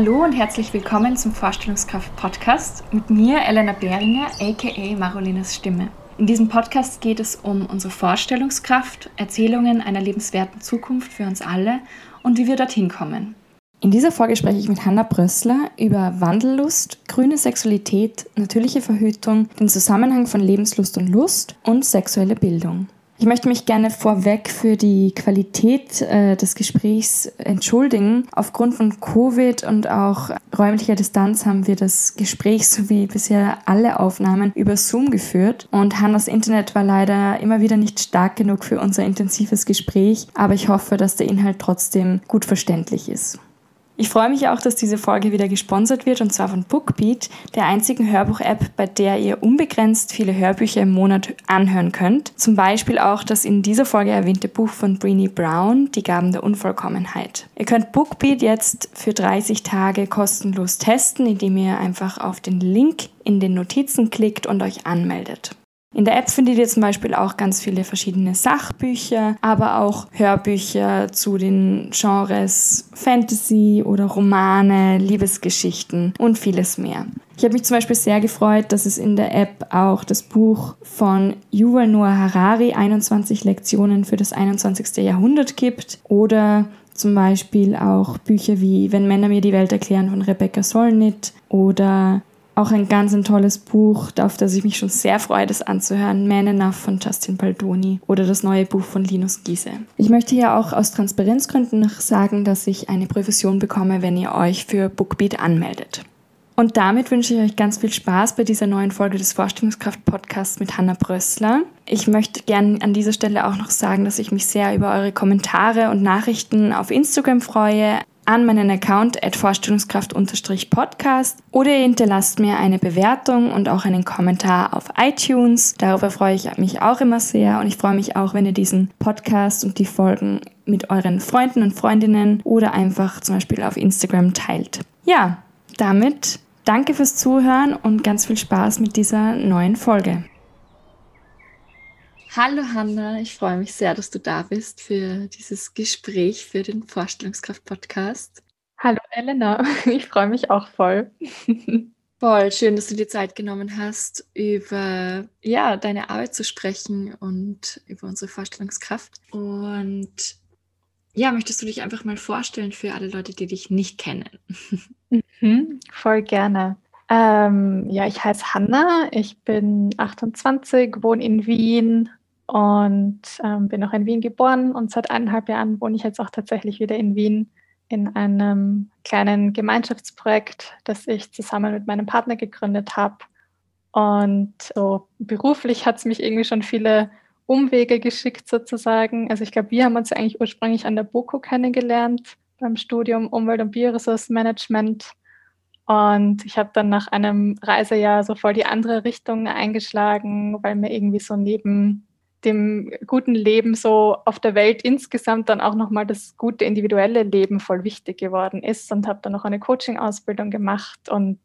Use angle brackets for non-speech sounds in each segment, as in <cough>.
Hallo und herzlich willkommen zum Vorstellungskraft Podcast mit mir, Elena Behringer, aka Marolinas Stimme. In diesem Podcast geht es um unsere Vorstellungskraft, Erzählungen einer lebenswerten Zukunft für uns alle und wie wir dorthin kommen. In dieser Folge spreche ich mit Hanna Brössler über Wandellust, grüne Sexualität, natürliche Verhütung, den Zusammenhang von Lebenslust und Lust und sexuelle Bildung. Ich möchte mich gerne vorweg für die Qualität äh, des Gesprächs entschuldigen. Aufgrund von Covid und auch räumlicher Distanz haben wir das Gespräch sowie bisher alle Aufnahmen über Zoom geführt. Und Hannas Internet war leider immer wieder nicht stark genug für unser intensives Gespräch, aber ich hoffe, dass der Inhalt trotzdem gut verständlich ist. Ich freue mich auch, dass diese Folge wieder gesponsert wird und zwar von Bookbeat, der einzigen Hörbuch-App, bei der ihr unbegrenzt viele Hörbücher im Monat anhören könnt. Zum Beispiel auch das in dieser Folge erwähnte Buch von Brené Brown, Die Gaben der Unvollkommenheit. Ihr könnt Bookbeat jetzt für 30 Tage kostenlos testen, indem ihr einfach auf den Link in den Notizen klickt und euch anmeldet. In der App findet ihr zum Beispiel auch ganz viele verschiedene Sachbücher, aber auch Hörbücher zu den Genres Fantasy oder Romane, Liebesgeschichten und vieles mehr. Ich habe mich zum Beispiel sehr gefreut, dass es in der App auch das Buch von Yuval Noah Harari 21 Lektionen für das 21. Jahrhundert gibt oder zum Beispiel auch Bücher wie Wenn Männer mir die Welt erklären von Rebecca Solnit oder auch ein ganz ein tolles Buch, auf das ich mich schon sehr freue, das anzuhören. Man Enough von Justin Baldoni oder das neue Buch von Linus Giese. Ich möchte hier auch aus Transparenzgründen noch sagen, dass ich eine Provision bekomme, wenn ihr euch für Bookbeat anmeldet. Und damit wünsche ich euch ganz viel Spaß bei dieser neuen Folge des Vorstellungskraft-Podcasts mit Hanna Brössler. Ich möchte gerne an dieser Stelle auch noch sagen, dass ich mich sehr über eure Kommentare und Nachrichten auf Instagram freue an meinen Account at Vorstellungskraft-Podcast oder ihr hinterlasst mir eine Bewertung und auch einen Kommentar auf iTunes. Darüber freue ich mich auch immer sehr und ich freue mich auch, wenn ihr diesen Podcast und die Folgen mit euren Freunden und Freundinnen oder einfach zum Beispiel auf Instagram teilt. Ja, damit danke fürs Zuhören und ganz viel Spaß mit dieser neuen Folge. Hallo Hanna, ich freue mich sehr, dass du da bist für dieses Gespräch für den Vorstellungskraft-Podcast. Hallo Elena, <laughs> ich freue mich auch voll. <laughs> Voll schön, dass du dir Zeit genommen hast, über ja, deine Arbeit zu sprechen und über unsere Vorstellungskraft. Und ja, möchtest du dich einfach mal vorstellen für alle Leute, die dich nicht kennen? <laughs> Mhm, voll gerne. Ähm, ja, ich heiße Hanna, ich bin 28, wohne in Wien, und ähm, bin auch in Wien geboren und seit eineinhalb Jahren wohne ich jetzt auch tatsächlich wieder in Wien in einem kleinen Gemeinschaftsprojekt, das ich zusammen mit meinem Partner gegründet habe. Und so beruflich hat es mich irgendwie schon viele Umwege geschickt sozusagen. Also ich glaube, wir haben uns eigentlich ursprünglich an der BOKO kennengelernt beim Studium Umwelt- und Bioressourcenmanagement. Und ich habe dann nach einem Reisejahr so voll die andere Richtung eingeschlagen, weil mir irgendwie so neben dem guten Leben so auf der Welt insgesamt dann auch nochmal das gute individuelle Leben voll wichtig geworden ist und habe dann noch eine Coaching-Ausbildung gemacht und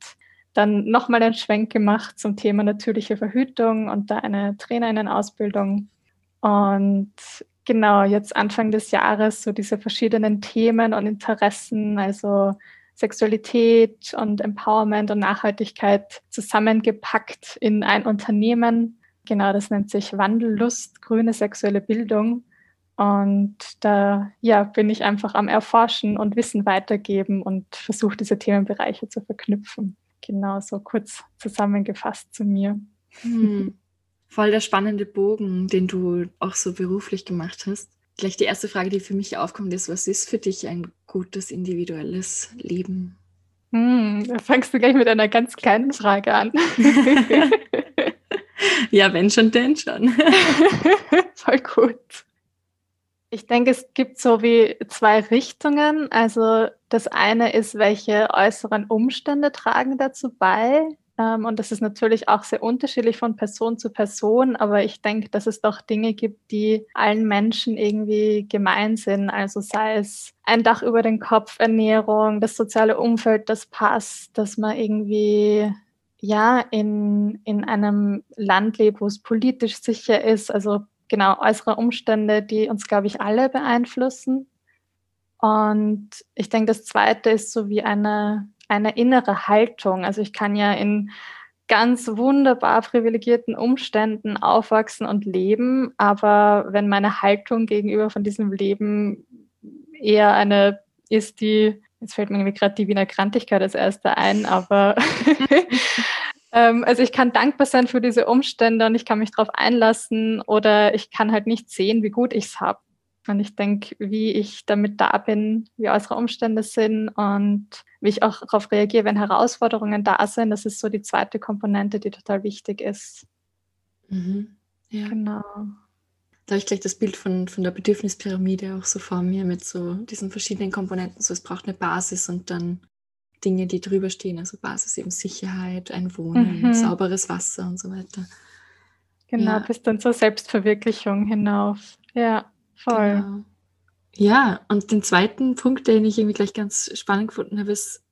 dann nochmal einen Schwenk gemacht zum Thema natürliche Verhütung und da eine Trainerinnen-Ausbildung. Und genau, jetzt Anfang des Jahres so diese verschiedenen Themen und Interessen, also Sexualität und Empowerment und Nachhaltigkeit zusammengepackt in ein Unternehmen Genau, das nennt sich Wandellust, grüne sexuelle Bildung. Und da ja, bin ich einfach am Erforschen und Wissen weitergeben und versuche diese Themenbereiche zu verknüpfen. Genau so kurz zusammengefasst zu mir. Hm. Voll der spannende Bogen, den du auch so beruflich gemacht hast. Gleich die erste Frage, die für mich aufkommt, ist, was ist für dich ein gutes individuelles Leben? Hm, da fangst du gleich mit einer ganz kleinen Frage an. <laughs> <laughs> ja, wenn schon, denn schon. <laughs> Voll gut. Ich denke, es gibt so wie zwei Richtungen. Also das eine ist, welche äußeren Umstände tragen dazu bei. Ähm, und das ist natürlich auch sehr unterschiedlich von Person zu Person, aber ich denke, dass es doch Dinge gibt, die allen Menschen irgendwie gemein sind. Also sei es ein Dach über den Kopf, Ernährung, das soziale Umfeld, das passt, dass man irgendwie ja in, in einem Land lebt, wo es politisch sicher ist, also genau äußere Umstände, die uns, glaube ich, alle beeinflussen. Und ich denke, das Zweite ist so wie eine, eine innere Haltung. Also ich kann ja in ganz wunderbar privilegierten Umständen aufwachsen und leben, aber wenn meine Haltung gegenüber von diesem Leben eher eine ist, die, jetzt fällt mir irgendwie gerade die Wiener Krantigkeit als erste ein, aber <laughs> ähm, also ich kann dankbar sein für diese Umstände und ich kann mich darauf einlassen oder ich kann halt nicht sehen, wie gut ich es habe. Und ich denke, wie ich damit da bin, wie unsere Umstände sind und wie ich auch darauf reagiere, wenn Herausforderungen da sind, das ist so die zweite Komponente, die total wichtig ist. Mhm. Ja. Genau. Da habe ich gleich das Bild von, von der Bedürfnispyramide auch so vor mir mit so diesen verschiedenen Komponenten. So, es braucht eine Basis und dann Dinge, die drüber stehen. Also Basis eben Sicherheit, ein Wohnen, mhm. sauberes Wasser und so weiter. Genau, ja. bis dann zur Selbstverwirklichung hinauf. Ja. Voll. Genau. Ja, und den zweiten Punkt, den ich irgendwie gleich ganz spannend gefunden habe, ist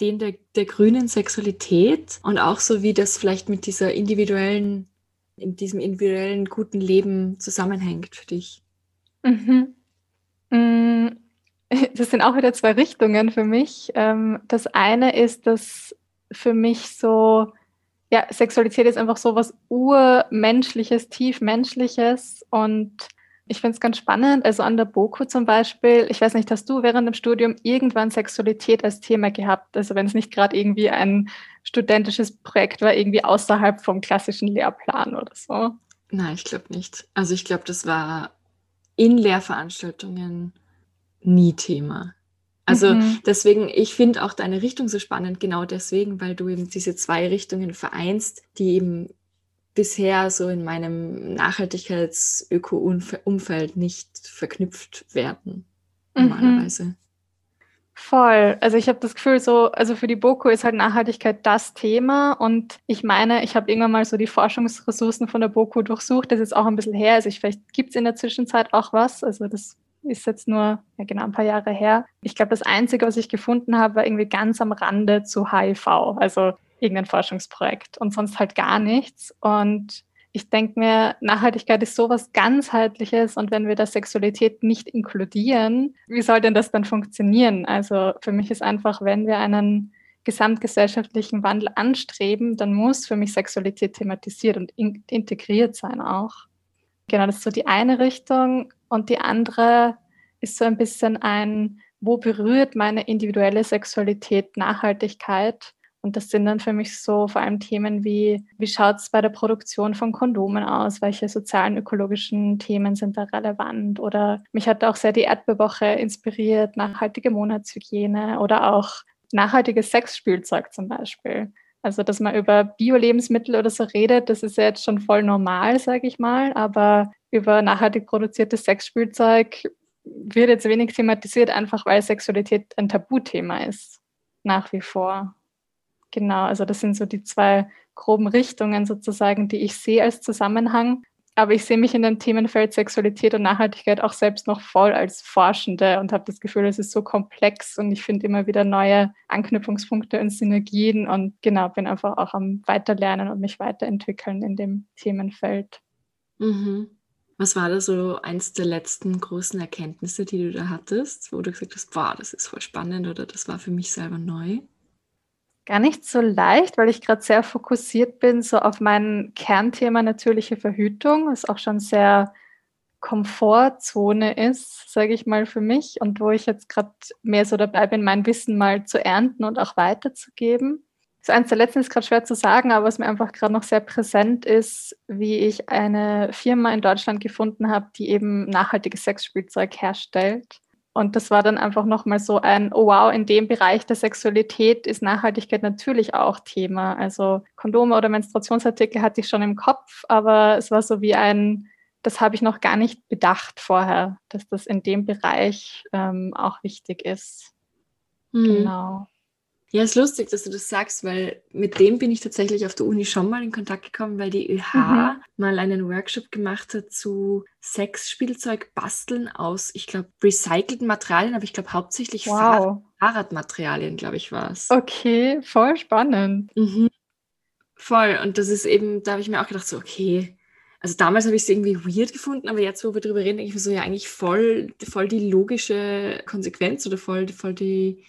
den der, der grünen Sexualität und auch so, wie das vielleicht mit dieser individuellen, in diesem individuellen guten Leben zusammenhängt für dich. Mhm. Mm, <laughs> das sind auch wieder zwei Richtungen für mich. Ähm, das eine ist, dass für mich so, ja, Sexualität ist einfach so was urmenschliches, tiefmenschliches und ich finde es ganz spannend. Also an der BOKU zum Beispiel, ich weiß nicht, hast du während dem Studium irgendwann Sexualität als Thema gehabt? Also wenn es nicht gerade irgendwie ein studentisches Projekt war, irgendwie außerhalb vom klassischen Lehrplan oder so? Nein, ich glaube nicht. Also ich glaube, das war in Lehrveranstaltungen nie Thema. Also mhm. deswegen, ich finde auch deine Richtung so spannend, genau deswegen, weil du eben diese zwei Richtungen vereinst, die eben bisher so in meinem Nachhaltigkeits-Öko-Umfeld nicht verknüpft werden, mhm. normalerweise. Mhm. Voll. Also ich habe das Gefühl, so, also für die BOKU ist halt Nachhaltigkeit das Thema. Und ich meine, ich habe irgendwann mal so die Forschungsressourcen von der BOKU durchsucht. Das ist auch ein bisschen her. Also ich, vielleicht gibt es in der Zwischenzeit auch was. Also das ist jetzt nur ja, genau ein paar Jahre her. Ich glaube, das Einzige, was ich gefunden habe, war irgendwie ganz am Rande zu HIV. Also irgendein Forschungsprojekt und sonst halt gar nichts. Und ich denke mir, Nachhaltigkeit ist sowas ganzheitliches und wenn wir da Sexualität nicht inkludieren, wie soll denn das dann funktionieren? Also für mich ist einfach, wenn wir einen gesamtgesellschaftlichen Wandel anstreben, dann muss für mich Sexualität thematisiert und in integriert sein auch. Genau, das ist so die eine Richtung und die andere ist so ein bisschen ein, wo berührt meine individuelle Sexualität Nachhaltigkeit? Und das sind dann für mich so vor allem Themen wie, wie schaut es bei der Produktion von Kondomen aus? Welche sozialen, ökologischen Themen sind da relevant? Oder mich hat auch sehr die Erdbewoche inspiriert, nachhaltige Monatshygiene oder auch nachhaltiges Sexspielzeug zum Beispiel. Also, dass man über Bio-Lebensmittel oder so redet, das ist ja jetzt schon voll normal, sage ich mal. Aber über nachhaltig produziertes Sexspielzeug wird jetzt wenig thematisiert, einfach weil Sexualität ein Tabuthema ist. Nach wie vor. Genau, also das sind so die zwei groben Richtungen sozusagen, die ich sehe als Zusammenhang. Aber ich sehe mich in dem Themenfeld Sexualität und Nachhaltigkeit auch selbst noch voll als Forschende und habe das Gefühl, es ist so komplex und ich finde immer wieder neue Anknüpfungspunkte und Synergien und genau, bin einfach auch am Weiterlernen und mich weiterentwickeln in dem Themenfeld. Mhm. Was war da so eins der letzten großen Erkenntnisse, die du da hattest, wo du gesagt hast, boah, das ist voll spannend oder das war für mich selber neu? Gar nicht so leicht, weil ich gerade sehr fokussiert bin, so auf mein Kernthema natürliche Verhütung, was auch schon sehr Komfortzone ist, sage ich mal für mich, und wo ich jetzt gerade mehr so dabei bin, mein Wissen mal zu ernten und auch weiterzugeben. So eins der letzten ist gerade schwer zu sagen, aber was mir einfach gerade noch sehr präsent ist, wie ich eine Firma in Deutschland gefunden habe, die eben nachhaltiges Sexspielzeug herstellt. Und das war dann einfach nochmal so ein, oh wow, in dem Bereich der Sexualität ist Nachhaltigkeit natürlich auch Thema. Also Kondome oder Menstruationsartikel hatte ich schon im Kopf, aber es war so wie ein, das habe ich noch gar nicht bedacht vorher, dass das in dem Bereich ähm, auch wichtig ist. Mhm. Genau. Ja, ist lustig, dass du das sagst, weil mit dem bin ich tatsächlich auf der Uni schon mal in Kontakt gekommen, weil die ÖH mhm. mal einen Workshop gemacht hat zu Sexspielzeug basteln aus, ich glaube, recycelten Materialien, aber ich glaube hauptsächlich wow. Fahrradmaterialien, glaube ich, war es. Okay, voll spannend. Mhm. Voll. Und das ist eben, da habe ich mir auch gedacht, so, okay, also damals habe ich es irgendwie weird gefunden, aber jetzt, wo wir darüber reden, denke ich mir so, ja, eigentlich voll, voll die logische Konsequenz oder voll, voll die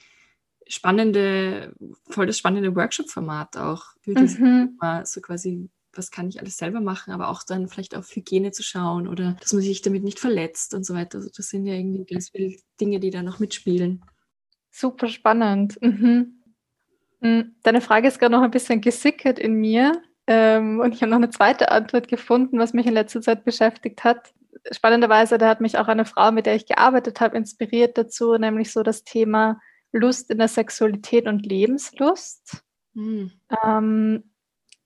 spannende, voll das spannende Workshop-Format auch für das mhm. Thema, so quasi, was kann ich alles selber machen, aber auch dann vielleicht auf Hygiene zu schauen oder dass man sich damit nicht verletzt und so weiter. Also das sind ja irgendwie ganz viele Dinge, die da noch mitspielen. Super spannend. Mhm. Hm, deine Frage ist gerade noch ein bisschen gesickert in mir. Ähm, und ich habe noch eine zweite Antwort gefunden, was mich in letzter Zeit beschäftigt hat. Spannenderweise, da hat mich auch eine Frau, mit der ich gearbeitet habe, inspiriert dazu, nämlich so das Thema Lust in der Sexualität und Lebenslust. Mhm. Ähm,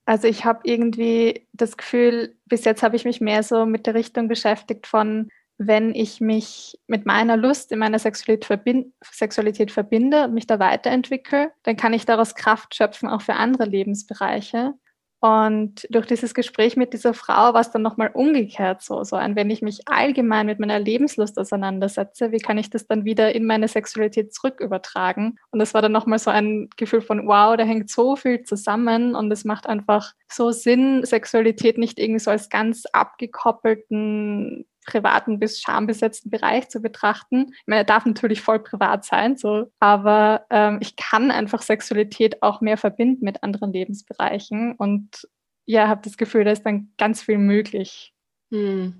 also ich habe irgendwie das Gefühl, bis jetzt habe ich mich mehr so mit der Richtung beschäftigt von, wenn ich mich mit meiner Lust in meiner Sexualität, verbind Sexualität verbinde und mich da weiterentwickle, dann kann ich daraus Kraft schöpfen, auch für andere Lebensbereiche. Und durch dieses Gespräch mit dieser Frau war es dann nochmal umgekehrt so, so ein, wenn ich mich allgemein mit meiner Lebenslust auseinandersetze, wie kann ich das dann wieder in meine Sexualität zurück übertragen? Und das war dann nochmal so ein Gefühl von, wow, da hängt so viel zusammen und es macht einfach so Sinn, Sexualität nicht irgendwie so als ganz abgekoppelten privaten bis schambesetzten Bereich zu betrachten. Ich meine, er darf natürlich voll privat sein, so, aber ähm, ich kann einfach Sexualität auch mehr verbinden mit anderen Lebensbereichen und ja, habe das Gefühl, da ist dann ganz viel möglich. Hm.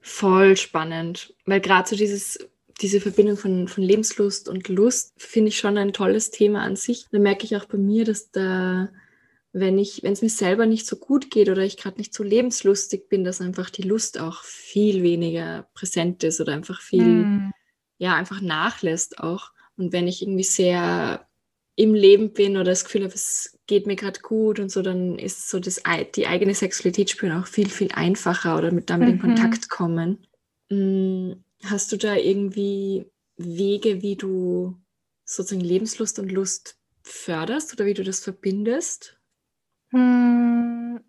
Voll spannend, weil gerade so dieses diese Verbindung von, von Lebenslust und Lust finde ich schon ein tolles Thema an sich. Da merke ich auch bei mir, dass da wenn ich, wenn es mir selber nicht so gut geht oder ich gerade nicht so lebenslustig bin, dass einfach die Lust auch viel weniger präsent ist oder einfach viel, mm. ja, einfach nachlässt auch. Und wenn ich irgendwie sehr im Leben bin oder das Gefühl habe, es geht mir gerade gut und so, dann ist so das, die eigene Sexualität spüren auch viel, viel einfacher oder mit damit mhm. in Kontakt kommen. Mm, hast du da irgendwie Wege, wie du sozusagen Lebenslust und Lust förderst oder wie du das verbindest? Hm,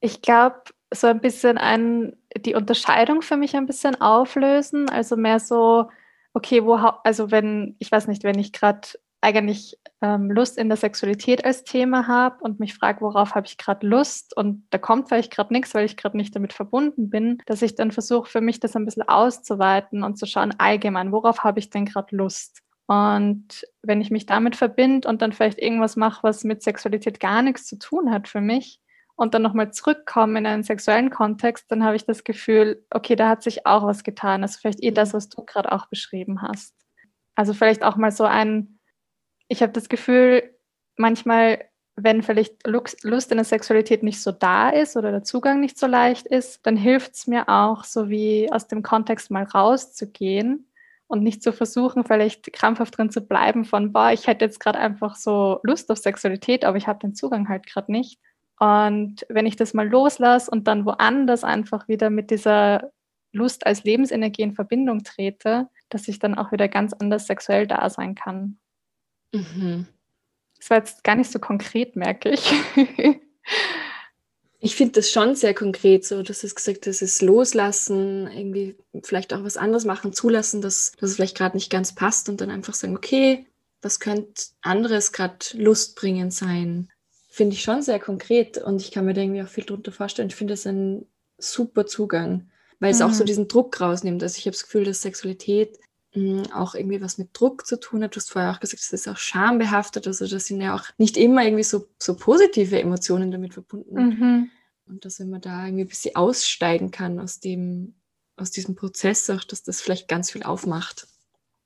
ich glaube, so ein bisschen ein, die Unterscheidung für mich ein bisschen auflösen. Also mehr so, okay, wo, also wenn, ich weiß nicht, wenn ich gerade eigentlich ähm, Lust in der Sexualität als Thema habe und mich frage, worauf habe ich gerade Lust und da kommt vielleicht gerade nichts, weil ich gerade nicht damit verbunden bin, dass ich dann versuche, für mich das ein bisschen auszuweiten und zu schauen, allgemein, worauf habe ich denn gerade Lust? Und wenn ich mich damit verbinde und dann vielleicht irgendwas mache, was mit Sexualität gar nichts zu tun hat für mich und dann nochmal zurückkomme in einen sexuellen Kontext, dann habe ich das Gefühl, okay, da hat sich auch was getan. Also vielleicht eh das, was du gerade auch beschrieben hast. Also vielleicht auch mal so ein, ich habe das Gefühl, manchmal, wenn vielleicht Lust in der Sexualität nicht so da ist oder der Zugang nicht so leicht ist, dann hilft es mir auch, so wie aus dem Kontext mal rauszugehen und nicht zu versuchen, vielleicht krampfhaft drin zu bleiben von, boah, ich hätte jetzt gerade einfach so Lust auf Sexualität, aber ich habe den Zugang halt gerade nicht. Und wenn ich das mal loslasse und dann woanders einfach wieder mit dieser Lust als Lebensenergie in Verbindung trete, dass ich dann auch wieder ganz anders sexuell da sein kann. Mhm. Das war jetzt gar nicht so konkret, merke ich. <laughs> Ich finde das schon sehr konkret, so dass es gesagt das ist loslassen, irgendwie vielleicht auch was anderes machen, zulassen, dass, dass es vielleicht gerade nicht ganz passt und dann einfach sagen, okay, was könnte anderes gerade lustbringend sein? Finde ich schon sehr konkret und ich kann mir da irgendwie auch viel drunter vorstellen. Ich finde das ein super Zugang, weil es mhm. auch so mhm. diesen Druck rausnimmt. Also ich habe das Gefühl, dass Sexualität auch irgendwie was mit Druck zu tun hat. Du hast vorher auch gesagt, es ist auch schambehaftet. Also da sind ja auch nicht immer irgendwie so, so positive Emotionen damit verbunden. Mhm. Und dass wenn man da irgendwie ein bisschen aussteigen kann aus dem, aus diesem Prozess, auch dass das vielleicht ganz viel aufmacht.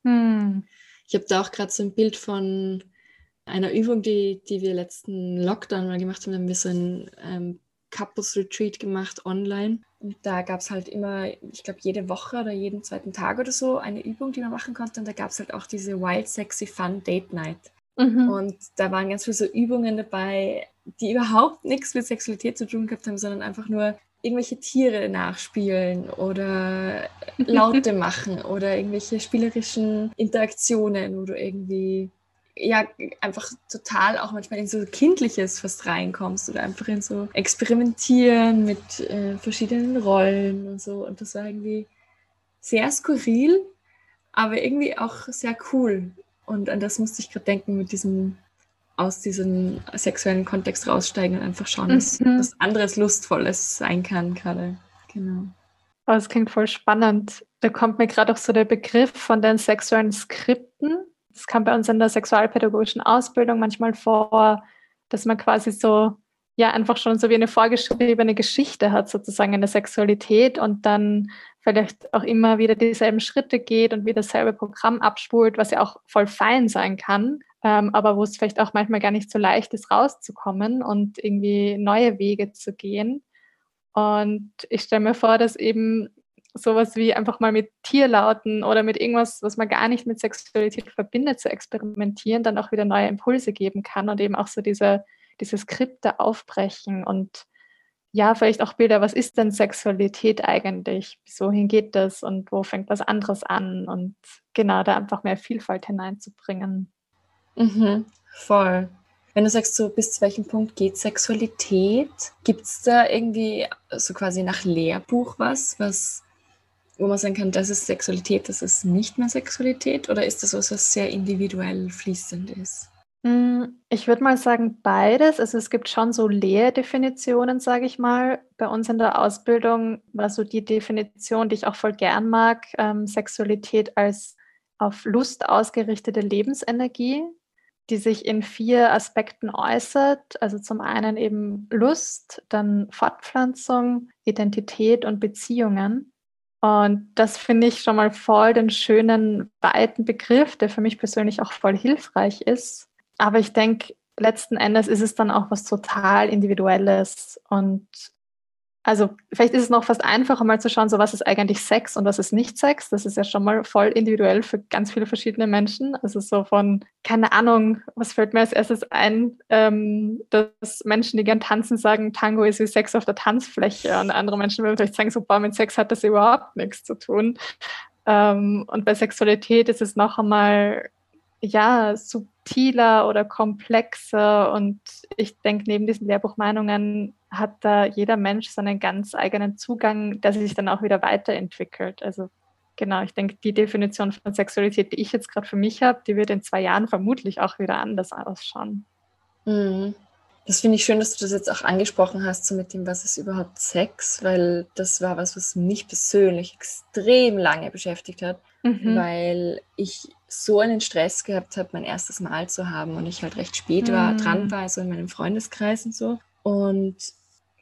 Mhm. Ich habe da auch gerade so ein Bild von einer Übung, die, die wir letzten Lockdown mal gemacht haben. Da haben wir so ein ähm, Couples Retreat gemacht online. Und da gab es halt immer, ich glaube, jede Woche oder jeden zweiten Tag oder so eine Übung, die man machen konnte. Und da gab es halt auch diese Wild Sexy Fun Date Night. Mhm. Und da waren ganz viele so Übungen dabei, die überhaupt nichts mit Sexualität zu tun gehabt haben, sondern einfach nur irgendwelche Tiere nachspielen oder <laughs> Laute machen oder irgendwelche spielerischen Interaktionen, wo du irgendwie ja einfach total auch manchmal in so Kindliches fast reinkommst oder einfach in so Experimentieren mit äh, verschiedenen Rollen und so. Und das war irgendwie sehr skurril, aber irgendwie auch sehr cool. Und an das musste ich gerade denken mit diesem aus diesem sexuellen Kontext raussteigen und einfach schauen, dass mhm. was anderes Lustvolles sein kann gerade. Genau. Oh, das klingt voll spannend. Da kommt mir gerade auch so der Begriff von den sexuellen Skripten. Das kam bei uns in der sexualpädagogischen Ausbildung manchmal vor, dass man quasi so, ja, einfach schon so wie eine vorgeschriebene Geschichte hat, sozusagen in der Sexualität und dann vielleicht auch immer wieder dieselben Schritte geht und wieder dasselbe Programm abspult, was ja auch voll fein sein kann, ähm, aber wo es vielleicht auch manchmal gar nicht so leicht ist, rauszukommen und irgendwie neue Wege zu gehen. Und ich stelle mir vor, dass eben sowas wie einfach mal mit Tierlauten oder mit irgendwas, was man gar nicht mit Sexualität verbindet, zu experimentieren, dann auch wieder neue Impulse geben kann und eben auch so diese, diese Skripte aufbrechen und ja, vielleicht auch Bilder, was ist denn Sexualität eigentlich? Wohin geht das und wo fängt was anderes an? Und genau, da einfach mehr Vielfalt hineinzubringen. Mhm, voll. Wenn du sagst, so bis zu welchem Punkt geht Sexualität, gibt es da irgendwie so quasi nach Lehrbuch was, was, wo man sagen kann, das ist Sexualität, das ist nicht mehr Sexualität? Oder ist das was, was sehr individuell fließend ist? Hm, ich würde mal sagen beides. Also es gibt schon so Lehrdefinitionen, sage ich mal. Bei uns in der Ausbildung war so die Definition, die ich auch voll gern mag, ähm, Sexualität als auf Lust ausgerichtete Lebensenergie die sich in vier Aspekten äußert. Also zum einen eben Lust, dann Fortpflanzung, Identität und Beziehungen. Und das finde ich schon mal voll den schönen, weiten Begriff, der für mich persönlich auch voll hilfreich ist. Aber ich denke, letzten Endes ist es dann auch was total Individuelles. Und also vielleicht ist es noch fast einfacher, mal zu schauen, so was ist eigentlich Sex und was ist nicht Sex. Das ist ja schon mal voll individuell für ganz viele verschiedene Menschen. Also so von, keine Ahnung, was fällt mir als erstes ein, ähm, dass Menschen, die gern tanzen, sagen, Tango ist wie Sex auf der Tanzfläche. Und andere Menschen würden vielleicht sagen, so, boah, mit Sex hat das überhaupt nichts zu tun. Ähm, und bei Sexualität ist es noch einmal ja, subtiler oder komplexer. Und ich denke, neben diesen Lehrbuchmeinungen hat da jeder Mensch seinen ganz eigenen Zugang, der sich dann auch wieder weiterentwickelt. Also genau, ich denke, die Definition von Sexualität, die ich jetzt gerade für mich habe, die wird in zwei Jahren vermutlich auch wieder anders ausschauen. Mhm. Das finde ich schön, dass du das jetzt auch angesprochen hast, so mit dem, was ist überhaupt Sex, weil das war was, was mich persönlich extrem lange beschäftigt hat, mhm. weil ich so einen Stress gehabt habe, mein erstes Mal zu haben und ich halt recht spät mhm. war, dran war, so in meinem Freundeskreis und so. Und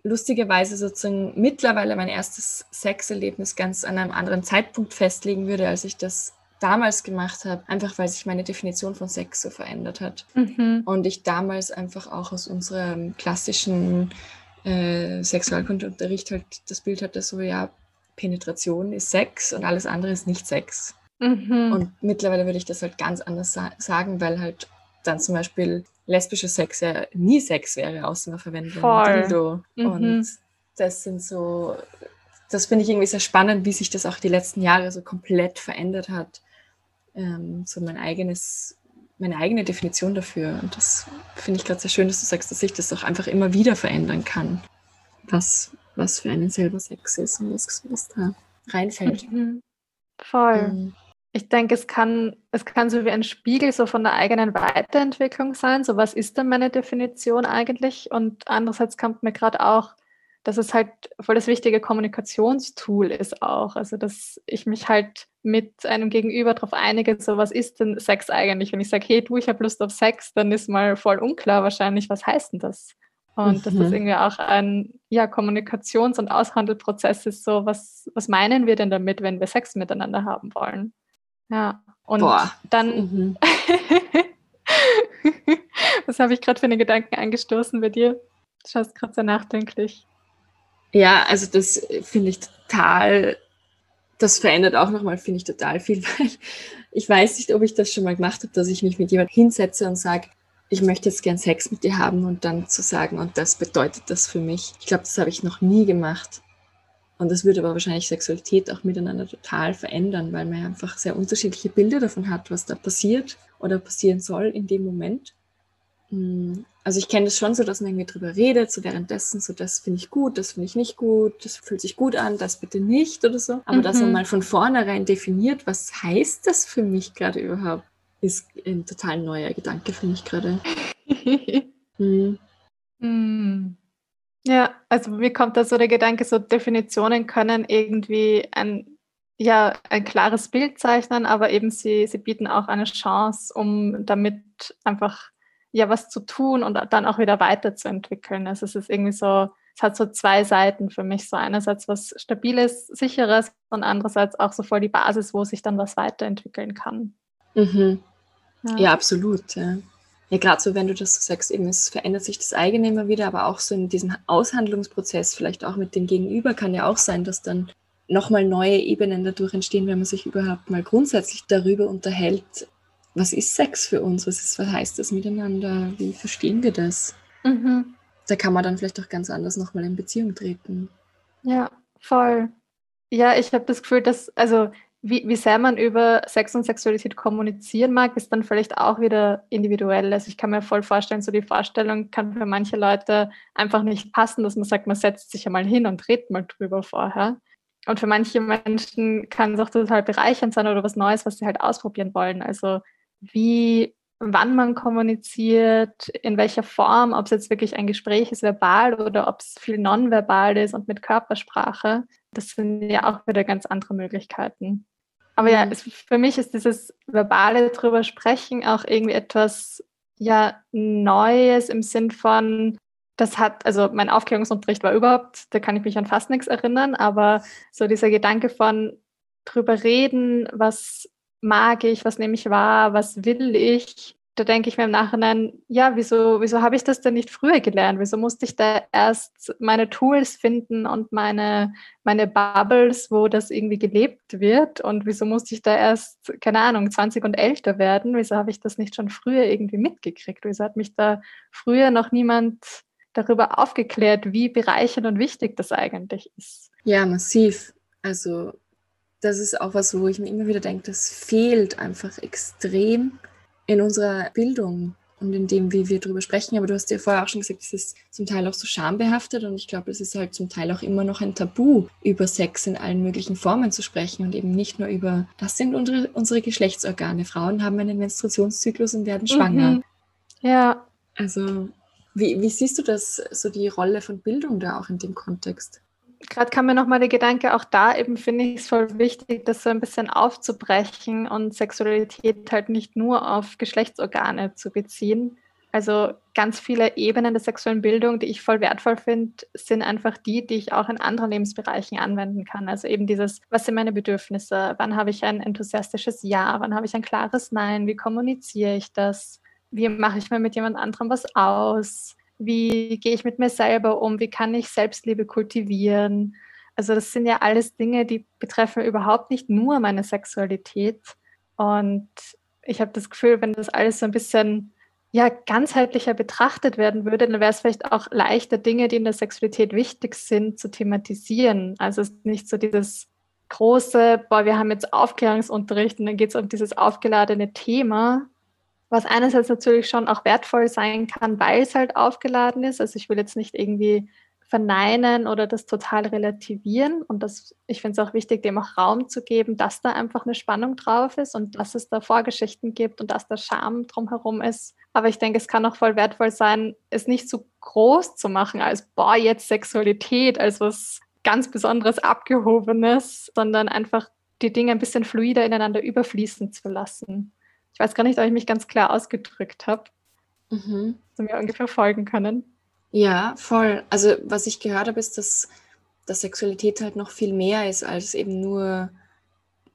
lustigerweise sozusagen mittlerweile mein erstes Sexerlebnis ganz an einem anderen Zeitpunkt festlegen würde, als ich das damals gemacht habe, einfach weil sich meine Definition von Sex so verändert hat. Mhm. Und ich damals einfach auch aus unserem klassischen äh, Sexualkundeunterricht halt das Bild hatte, so ja, Penetration ist Sex und alles andere ist nicht Sex. Mhm. Und mittlerweile würde ich das halt ganz anders sa sagen, weil halt dann zum Beispiel lesbischer Sex ja nie Sex wäre, außer man verwendet ein Dildo. Mhm. Und das sind so, das finde ich irgendwie sehr spannend, wie sich das auch die letzten Jahre so komplett verändert hat ähm, so mein eigenes, meine eigene Definition dafür. Und das finde ich gerade sehr schön, dass du sagst, dass sich das auch einfach immer wieder verändern kann, was, was für einen selber Sex ist und was, was da reinfällt. Mhm. Voll. Ähm, ich denke, es kann, es kann so wie ein Spiegel so von der eigenen Weiterentwicklung sein. So, was ist denn meine Definition eigentlich? Und andererseits kommt mir gerade auch dass es halt voll das wichtige Kommunikationstool ist auch. Also, dass ich mich halt mit einem Gegenüber darauf einige, so was ist denn Sex eigentlich? Wenn ich sage, hey du, ich habe Lust auf Sex, dann ist mal voll unklar wahrscheinlich, was heißt denn das? Und mhm. dass das mhm. irgendwie auch ein ja, Kommunikations- und Aushandelprozess ist, so was, was meinen wir denn damit, wenn wir Sex miteinander haben wollen? Ja, und Boah. dann, mhm. <laughs> was habe ich gerade für einen Gedanken angestoßen bei dir? Du schaust gerade sehr nachdenklich. Ja, also das finde ich total, das verändert auch nochmal, finde ich total viel, <laughs> weil ich weiß nicht, ob ich das schon mal gemacht habe, dass ich mich mit jemandem hinsetze und sage, ich möchte jetzt gern Sex mit dir haben und dann zu sagen, und das bedeutet das für mich. Ich glaube, das habe ich noch nie gemacht. Und das würde aber wahrscheinlich Sexualität auch miteinander total verändern, weil man ja einfach sehr unterschiedliche Bilder davon hat, was da passiert oder passieren soll in dem Moment. Hm, also ich kenne das schon so, dass man irgendwie drüber redet, so währenddessen, so das finde ich gut, das finde ich nicht gut, das fühlt sich gut an, das bitte nicht oder so. Aber mhm. dass man mhm. mal von vornherein definiert, was heißt das für mich gerade überhaupt, ist ein total neuer Gedanke für mich gerade. <laughs> hm. Hm. Ja, also mir kommt da so der Gedanke, so Definitionen können irgendwie ein, ja, ein klares Bild zeichnen, aber eben sie, sie bieten auch eine Chance, um damit einfach ja was zu tun und dann auch wieder weiterzuentwickeln. Also es ist irgendwie so, es hat so zwei Seiten für mich. So einerseits was Stabiles, Sicheres und andererseits auch so voll die Basis, wo sich dann was weiterentwickeln kann. Mhm. Ja. ja. absolut. Ja, ja gerade so, wenn du das so sagst, eben es verändert sich das eigene immer wieder, aber auch so in diesem Aushandlungsprozess, vielleicht auch mit dem Gegenüber, kann ja auch sein, dass dann nochmal neue Ebenen dadurch entstehen, wenn man sich überhaupt mal grundsätzlich darüber unterhält, was ist Sex für uns, was, ist, was heißt das miteinander, wie verstehen wir das? Mhm da kann man dann vielleicht auch ganz anders nochmal in Beziehung treten. Ja, voll. Ja, ich habe das Gefühl, dass, also wie, wie sehr man über Sex und Sexualität kommunizieren mag, ist dann vielleicht auch wieder individuell. Also ich kann mir voll vorstellen, so die Vorstellung kann für manche Leute einfach nicht passen, dass man sagt, man setzt sich einmal hin und redet mal drüber vorher. Und für manche Menschen kann es auch total bereichernd sein oder was Neues, was sie halt ausprobieren wollen. Also wie wann man kommuniziert, in welcher Form, ob es jetzt wirklich ein Gespräch ist, verbal oder ob es viel nonverbal ist und mit Körpersprache. Das sind ja auch wieder ganz andere Möglichkeiten. Aber mhm. ja, es, für mich ist dieses verbale drüber sprechen auch irgendwie etwas ja Neues im Sinn von, das hat, also mein Aufklärungsunterricht war überhaupt, da kann ich mich an fast nichts erinnern, aber so dieser Gedanke von drüber reden, was mag ich, was nehme ich wahr, was will ich. Da denke ich mir im Nachhinein, ja, wieso, wieso habe ich das denn nicht früher gelernt? Wieso musste ich da erst meine Tools finden und meine, meine Bubbles, wo das irgendwie gelebt wird? Und wieso musste ich da erst, keine Ahnung, 20 und älter werden? Wieso habe ich das nicht schon früher irgendwie mitgekriegt? Wieso hat mich da früher noch niemand darüber aufgeklärt, wie bereichernd und wichtig das eigentlich ist? Ja, massiv. Also das ist auch was, wo ich mir immer wieder denke, das fehlt einfach extrem in unserer Bildung und in dem, wie wir darüber sprechen. Aber du hast ja vorher auch schon gesagt, es ist zum Teil auch so schambehaftet und ich glaube, es ist halt zum Teil auch immer noch ein Tabu, über Sex in allen möglichen Formen zu sprechen und eben nicht nur über, das sind unsere, unsere Geschlechtsorgane. Frauen haben einen Menstruationszyklus und werden schwanger. Mhm. Ja. Also, wie, wie siehst du das, so die Rolle von Bildung da auch in dem Kontext? Gerade kam mir nochmal der Gedanke, auch da eben finde ich es voll wichtig, das so ein bisschen aufzubrechen und Sexualität halt nicht nur auf Geschlechtsorgane zu beziehen. Also ganz viele Ebenen der sexuellen Bildung, die ich voll wertvoll finde, sind einfach die, die ich auch in anderen Lebensbereichen anwenden kann. Also eben dieses, was sind meine Bedürfnisse? Wann habe ich ein enthusiastisches Ja? Wann habe ich ein klares Nein? Wie kommuniziere ich das? Wie mache ich mir mit jemand anderem was aus? Wie gehe ich mit mir selber um? Wie kann ich Selbstliebe kultivieren? Also das sind ja alles Dinge, die betreffen überhaupt nicht nur meine Sexualität. Und ich habe das Gefühl, wenn das alles so ein bisschen ja, ganzheitlicher betrachtet werden würde, dann wäre es vielleicht auch leichter, Dinge, die in der Sexualität wichtig sind, zu thematisieren. Also es ist nicht so dieses große, boah, wir haben jetzt Aufklärungsunterricht und dann geht es um dieses aufgeladene Thema, was einerseits natürlich schon auch wertvoll sein kann, weil es halt aufgeladen ist. Also ich will jetzt nicht irgendwie verneinen oder das total relativieren. Und das, ich finde es auch wichtig, dem auch Raum zu geben, dass da einfach eine Spannung drauf ist und dass es da Vorgeschichten gibt und dass da Scham drumherum ist. Aber ich denke, es kann auch voll wertvoll sein, es nicht zu groß zu machen als, boah, jetzt Sexualität, als was ganz Besonderes, Abgehobenes, sondern einfach die Dinge ein bisschen fluider ineinander überfließen zu lassen. Ich weiß gar nicht, ob ich mich ganz klar ausgedrückt habe. Mhm. Sie mir ungefähr folgen können. Ja, voll. Also was ich gehört habe, ist, dass, dass Sexualität halt noch viel mehr ist als eben nur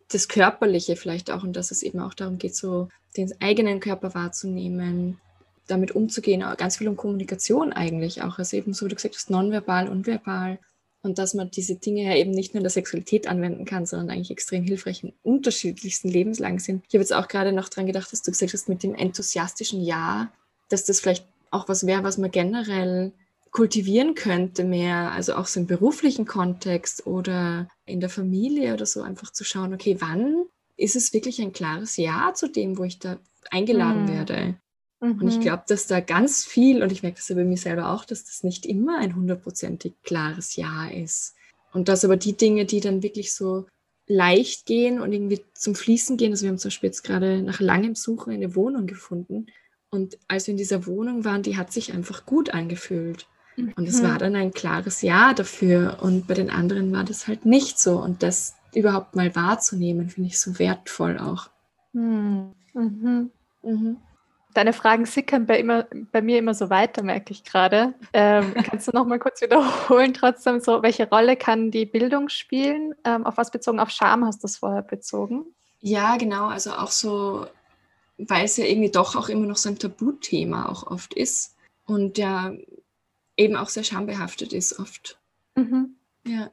das Körperliche vielleicht auch und dass es eben auch darum geht, so den eigenen Körper wahrzunehmen, damit umzugehen, ganz viel um Kommunikation eigentlich auch. Also eben so, wie du gesagt hast, nonverbal und verbal und dass man diese Dinge ja eben nicht nur in der Sexualität anwenden kann, sondern eigentlich extrem hilfreich in unterschiedlichsten Lebenslagen sind. Ich habe jetzt auch gerade noch dran gedacht, dass du gesagt hast, mit dem enthusiastischen Ja, dass das vielleicht auch was wäre, was man generell kultivieren könnte mehr, also auch so im beruflichen Kontext oder in der Familie oder so, einfach zu schauen, okay, wann ist es wirklich ein klares Ja zu dem, wo ich da eingeladen mhm. werde? Mhm. Und ich mhm. glaube, dass da ganz viel, und ich merke das ja bei mir selber auch, dass das nicht immer ein hundertprozentig klares Ja ist. Und dass aber die Dinge, die dann wirklich so leicht gehen und irgendwie zum Fließen gehen, also wir haben zum Beispiel jetzt gerade nach langem Suchen eine Wohnung gefunden Und als wir in dieser Wohnung waren, die hat sich einfach gut angefühlt. Und es war mhm. dann ein klares Ja dafür. Und bei den anderen war das halt nicht so. Und das überhaupt mal wahrzunehmen, finde ich so wertvoll auch. Mhm. Mhm. Deine Fragen sickern bei, immer, bei mir immer so weiter, merke ich gerade. Ähm, <laughs> kannst du noch mal kurz wiederholen, trotzdem so, welche Rolle kann die Bildung spielen? Ähm, auf was bezogen? Auf Scham hast du es vorher bezogen? Ja, genau. Also auch so, weil es ja irgendwie doch auch immer noch so ein Tabuthema auch oft ist und ja eben auch sehr schambehaftet ist oft. Mhm. Ja.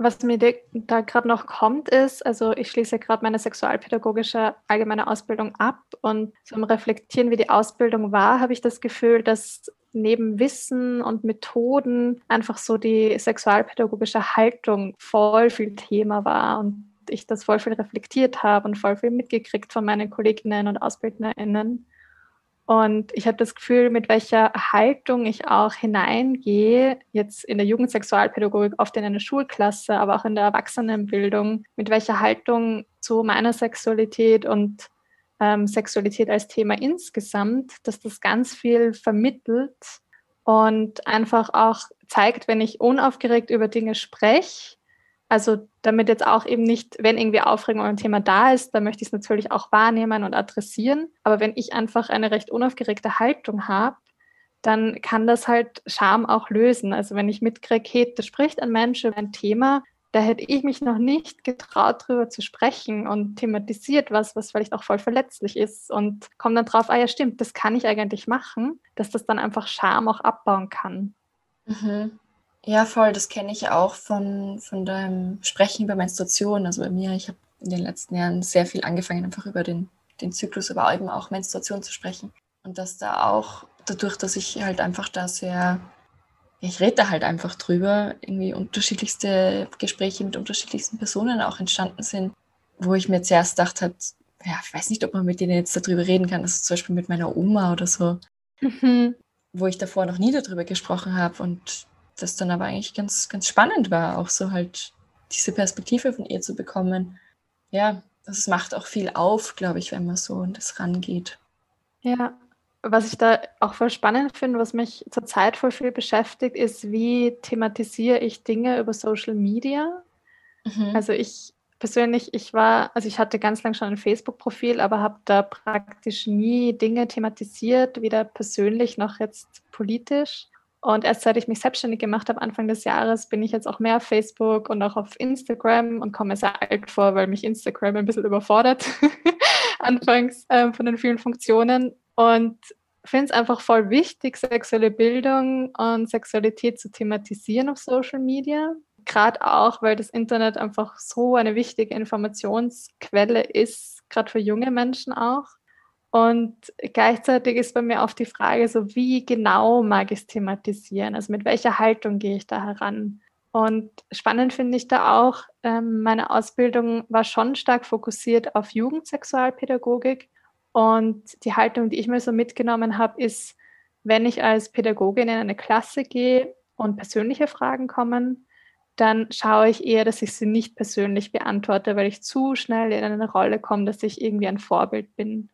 Was mir da gerade noch kommt, ist, also ich schließe gerade meine sexualpädagogische allgemeine Ausbildung ab und zum Reflektieren, wie die Ausbildung war, habe ich das Gefühl, dass neben Wissen und Methoden einfach so die sexualpädagogische Haltung voll viel Thema war und ich das voll viel reflektiert habe und voll viel mitgekriegt von meinen Kolleginnen und AusbildnerInnen. Und ich habe das Gefühl, mit welcher Haltung ich auch hineingehe, jetzt in der Jugendsexualpädagogik, oft in einer Schulklasse, aber auch in der Erwachsenenbildung, mit welcher Haltung zu meiner Sexualität und ähm, Sexualität als Thema insgesamt, dass das ganz viel vermittelt und einfach auch zeigt, wenn ich unaufgeregt über Dinge spreche, also damit jetzt auch eben nicht, wenn irgendwie Aufregung oder ein Thema da ist, dann möchte ich es natürlich auch wahrnehmen und adressieren. Aber wenn ich einfach eine recht unaufgeregte Haltung habe, dann kann das halt Scham auch lösen. Also wenn ich mitkriege, hey, da spricht ein Mensch über ein Thema, da hätte ich mich noch nicht getraut, darüber zu sprechen und thematisiert was, was vielleicht auch voll verletzlich ist und komme dann drauf, ah ja, stimmt, das kann ich eigentlich machen, dass das dann einfach Scham auch abbauen kann. Mhm. Ja, voll, das kenne ich auch von, von deinem Sprechen über Menstruation. Also bei mir, ich habe in den letzten Jahren sehr viel angefangen, einfach über den, den Zyklus, aber eben auch Menstruation zu sprechen. Und dass da auch, dadurch, dass ich halt einfach da sehr, ich rede da halt einfach drüber, irgendwie unterschiedlichste Gespräche mit unterschiedlichsten Personen auch entstanden sind, wo ich mir zuerst gedacht habe, ja, ich weiß nicht, ob man mit denen jetzt darüber reden kann, also zum Beispiel mit meiner Oma oder so, mhm. wo ich davor noch nie darüber gesprochen habe und das dann aber eigentlich ganz, ganz spannend war, auch so halt diese Perspektive von ihr zu bekommen. Ja, das macht auch viel auf, glaube ich, wenn man so an das rangeht. Ja, was ich da auch voll spannend finde, was mich zurzeit voll viel beschäftigt, ist, wie thematisiere ich Dinge über Social Media? Mhm. Also ich persönlich, ich war, also ich hatte ganz lange schon ein Facebook-Profil, aber habe da praktisch nie Dinge thematisiert, weder persönlich noch jetzt politisch. Und erst seit ich mich selbstständig gemacht habe, Anfang des Jahres, bin ich jetzt auch mehr auf Facebook und auch auf Instagram und komme sehr alt vor, weil mich Instagram ein bisschen überfordert, <laughs> anfangs äh, von den vielen Funktionen. Und finde es einfach voll wichtig, sexuelle Bildung und Sexualität zu thematisieren auf Social Media. Gerade auch, weil das Internet einfach so eine wichtige Informationsquelle ist, gerade für junge Menschen auch. Und gleichzeitig ist bei mir oft die Frage, so wie genau mag ich es thematisieren? Also mit welcher Haltung gehe ich da heran? Und spannend finde ich da auch, ähm, meine Ausbildung war schon stark fokussiert auf Jugendsexualpädagogik. Und die Haltung, die ich mir so mitgenommen habe, ist, wenn ich als Pädagogin in eine Klasse gehe und persönliche Fragen kommen, dann schaue ich eher, dass ich sie nicht persönlich beantworte, weil ich zu schnell in eine Rolle komme, dass ich irgendwie ein Vorbild bin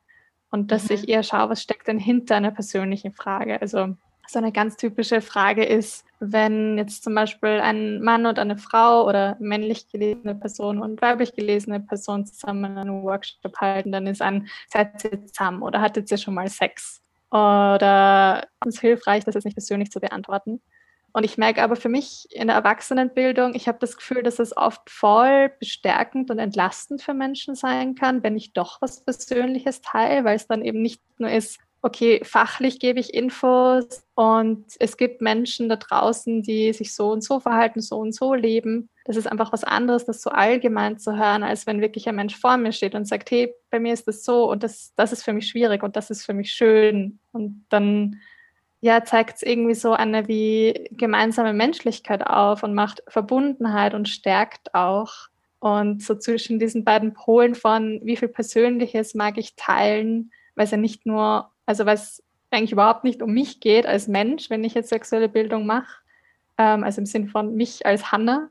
und dass mhm. ich eher schaue, was steckt denn hinter einer persönlichen Frage. Also so eine ganz typische Frage ist, wenn jetzt zum Beispiel ein Mann und eine Frau oder männlich gelesene Person und weiblich gelesene Person zusammen einen Workshop halten, dann ist ein, seid ihr zusammen oder hattet ihr schon mal Sex? Oder ist es hilfreich, das jetzt nicht persönlich zu beantworten. Und ich merke aber für mich in der Erwachsenenbildung, ich habe das Gefühl, dass es oft voll bestärkend und entlastend für Menschen sein kann, wenn ich doch was Persönliches teile, weil es dann eben nicht nur ist, okay, fachlich gebe ich Infos und es gibt Menschen da draußen, die sich so und so verhalten, so und so leben. Das ist einfach was anderes, das so allgemein zu hören, als wenn wirklich ein Mensch vor mir steht und sagt, hey, bei mir ist das so und das, das ist für mich schwierig und das ist für mich schön. Und dann ja, zeigt es irgendwie so eine wie gemeinsame Menschlichkeit auf und macht Verbundenheit und stärkt auch. Und so zwischen diesen beiden Polen von wie viel Persönliches mag ich teilen, weil es ja nicht nur, also weil es eigentlich überhaupt nicht um mich geht als Mensch, wenn ich jetzt sexuelle Bildung mache, ähm, also im Sinn von mich als Hanna,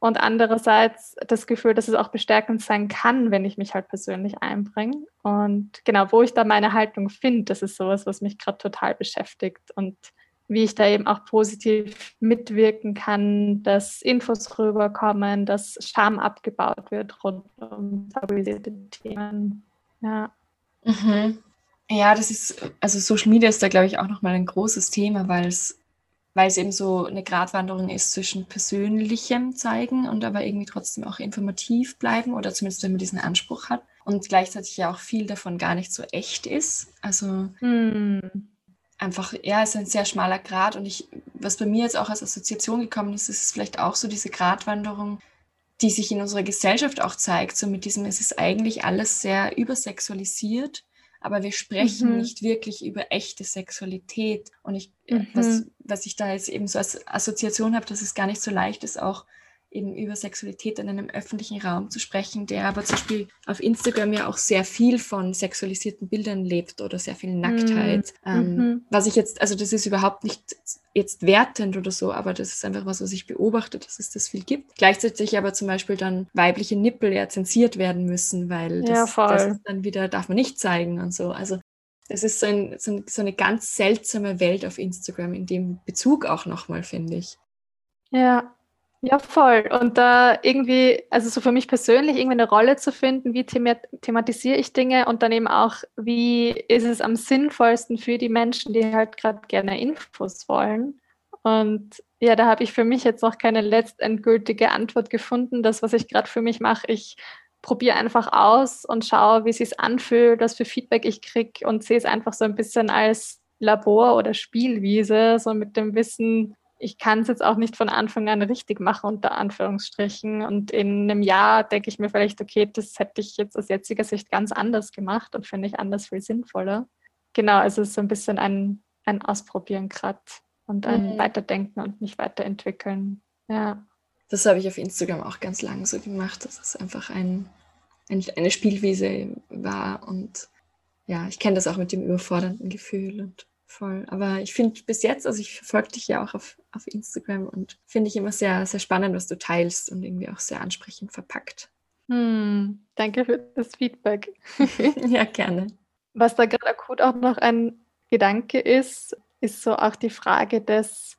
und andererseits das Gefühl, dass es auch bestärkend sein kann, wenn ich mich halt persönlich einbringe. Und genau, wo ich da meine Haltung finde, das ist sowas, was mich gerade total beschäftigt und wie ich da eben auch positiv mitwirken kann, dass Infos rüberkommen, dass Scham abgebaut wird rund um tabuisierte Themen. Ja. Mhm. Ja, das ist, also Social Media ist da, glaube ich, auch nochmal ein großes Thema, weil es weil es eben so eine Gratwanderung ist zwischen persönlichem Zeigen und aber irgendwie trotzdem auch informativ bleiben oder zumindest wenn man diesen Anspruch hat und gleichzeitig ja auch viel davon gar nicht so echt ist. Also hm. einfach, ja, es ist ein sehr schmaler Grad und ich, was bei mir jetzt auch als Assoziation gekommen ist, ist vielleicht auch so diese Gratwanderung, die sich in unserer Gesellschaft auch zeigt, so mit diesem, es ist eigentlich alles sehr übersexualisiert aber wir sprechen mhm. nicht wirklich über echte Sexualität. Und ich, äh, mhm. was, was ich da jetzt eben so als Assoziation habe, dass es gar nicht so leicht ist, auch eben über Sexualität in einem öffentlichen Raum zu sprechen, der aber zum Beispiel auf Instagram ja auch sehr viel von sexualisierten Bildern lebt oder sehr viel Nacktheit. Mhm. Ähm, mhm. was ich jetzt, also das ist überhaupt nicht jetzt wertend oder so, aber das ist einfach was, was ich beobachte, dass es das viel gibt. Gleichzeitig aber zum Beispiel dann weibliche Nippel ja zensiert werden müssen, weil das, ja, das dann wieder darf man nicht zeigen und so. Also das ist so, ein, so, ein, so eine ganz seltsame Welt auf Instagram in dem Bezug auch nochmal, finde ich. Ja, ja, voll. Und da irgendwie, also so für mich persönlich, irgendwie eine Rolle zu finden, wie thematisiere ich Dinge und dann eben auch, wie ist es am sinnvollsten für die Menschen, die halt gerade gerne Infos wollen. Und ja, da habe ich für mich jetzt noch keine letztendgültige Antwort gefunden. Das, was ich gerade für mich mache, ich probiere einfach aus und schaue, wie es sich anfühlt, was für Feedback ich kriege und sehe es einfach so ein bisschen als Labor oder Spielwiese, so mit dem Wissen, ich kann es jetzt auch nicht von Anfang an richtig machen, unter Anführungsstrichen. Und in einem Jahr denke ich mir vielleicht, okay, das hätte ich jetzt aus jetziger Sicht ganz anders gemacht und finde ich anders viel sinnvoller. Genau, also es ist so ein bisschen ein, ein Ausprobieren gerade und ein mhm. Weiterdenken und mich weiterentwickeln. Ja. Das habe ich auf Instagram auch ganz lange so gemacht, dass es einfach ein, ein eine Spielwiese war. Und ja, ich kenne das auch mit dem überfordernden Gefühl und voll. Aber ich finde bis jetzt, also ich verfolge dich ja auch auf, auf Instagram und finde ich immer sehr, sehr spannend, was du teilst und irgendwie auch sehr ansprechend verpackt. Hm, danke für das Feedback. <laughs> <laughs> ja, gerne. Was da gerade akut auch noch ein Gedanke ist, ist so auch die Frage des,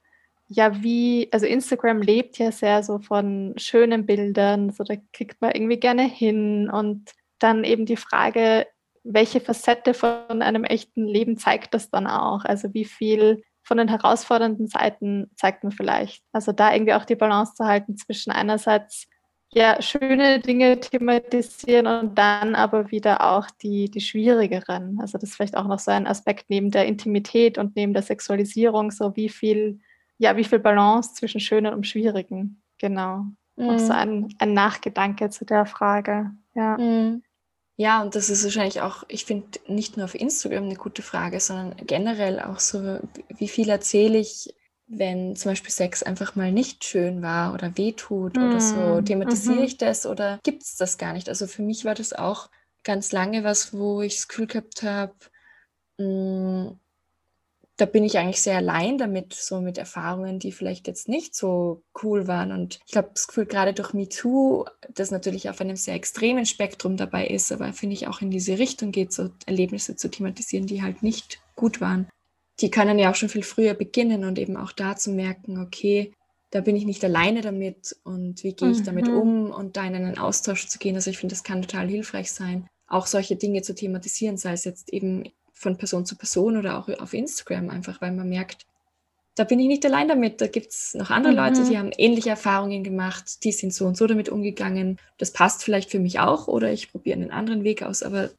ja, wie, also Instagram lebt ja sehr so von schönen Bildern, so da kriegt man irgendwie gerne hin und dann eben die Frage, welche Facette von einem echten Leben zeigt das dann auch? Also wie viel von den herausfordernden Seiten zeigt man vielleicht? Also da irgendwie auch die Balance zu halten zwischen einerseits ja schöne Dinge thematisieren und dann aber wieder auch die, die schwierigeren. Also das ist vielleicht auch noch so ein Aspekt neben der Intimität und neben der Sexualisierung, so wie viel, ja, wie viel Balance zwischen Schönen und Schwierigen. Genau. Mhm. Auch so ein, ein Nachgedanke zu der Frage. Ja. Mhm. Ja, und das ist wahrscheinlich auch, ich finde, nicht nur auf Instagram eine gute Frage, sondern generell auch so, wie viel erzähle ich, wenn zum Beispiel Sex einfach mal nicht schön war oder wehtut mm. oder so. Thematisiere mhm. ich das oder gibt es das gar nicht? Also für mich war das auch ganz lange was, wo ich das Gefühl gehabt habe, hm, da bin ich eigentlich sehr allein damit, so mit Erfahrungen, die vielleicht jetzt nicht so cool waren. Und ich habe das Gefühl, gerade durch MeToo, das natürlich auf einem sehr extremen Spektrum dabei ist, aber finde ich auch in diese Richtung geht, so Erlebnisse zu thematisieren, die halt nicht gut waren. Die können ja auch schon viel früher beginnen und eben auch da zu merken, okay, da bin ich nicht alleine damit und wie gehe ich mhm. damit um und da in einen Austausch zu gehen. Also ich finde, das kann total hilfreich sein, auch solche Dinge zu thematisieren, sei es jetzt eben von Person zu Person oder auch auf Instagram, einfach weil man merkt, da bin ich nicht allein damit. Da gibt es noch andere mhm. Leute, die haben ähnliche Erfahrungen gemacht, die sind so und so damit umgegangen. Das passt vielleicht für mich auch oder ich probiere einen anderen Weg aus. Aber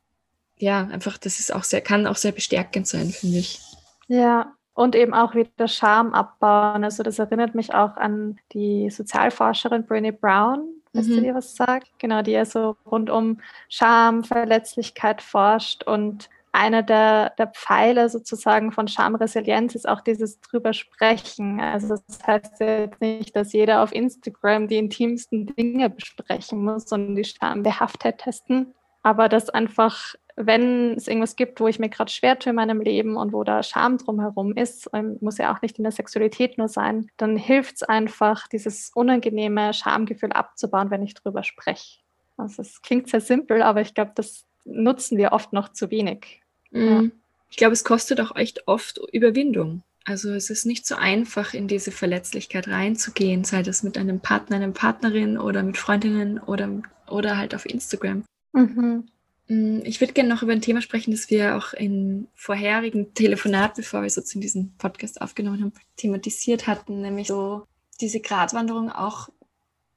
ja, einfach, das ist auch sehr, kann auch sehr bestärkend sein, finde ich. Ja, und eben auch wieder Scham abbauen. Also das erinnert mich auch an die Sozialforscherin Brené Brown, Weißt mhm. du dir was sagt? Genau, die ja so rund um Scham, Verletzlichkeit forscht und einer der, der Pfeiler sozusagen von Schamresilienz ist auch dieses drüber sprechen. Also das heißt jetzt nicht, dass jeder auf Instagram die intimsten Dinge besprechen muss und die Schambehaftheit testen, aber dass einfach wenn es irgendwas gibt, wo ich mir gerade schwer tue in meinem Leben und wo da Scham drumherum ist, ähm, muss ja auch nicht in der Sexualität nur sein, dann hilft es einfach, dieses unangenehme Schamgefühl abzubauen, wenn ich drüber spreche. Also es klingt sehr simpel, aber ich glaube, das nutzen wir oft noch zu wenig. Ja. Ich glaube, es kostet auch echt oft Überwindung. Also es ist nicht so einfach, in diese Verletzlichkeit reinzugehen, sei das mit einem Partner, einer Partnerin oder mit Freundinnen oder, oder halt auf Instagram. Mhm. Mm, ich würde gerne noch über ein Thema sprechen, das wir auch in vorherigen Telefonaten, bevor wir so in diesem Podcast aufgenommen haben, thematisiert hatten, nämlich so diese Gratwanderung auch,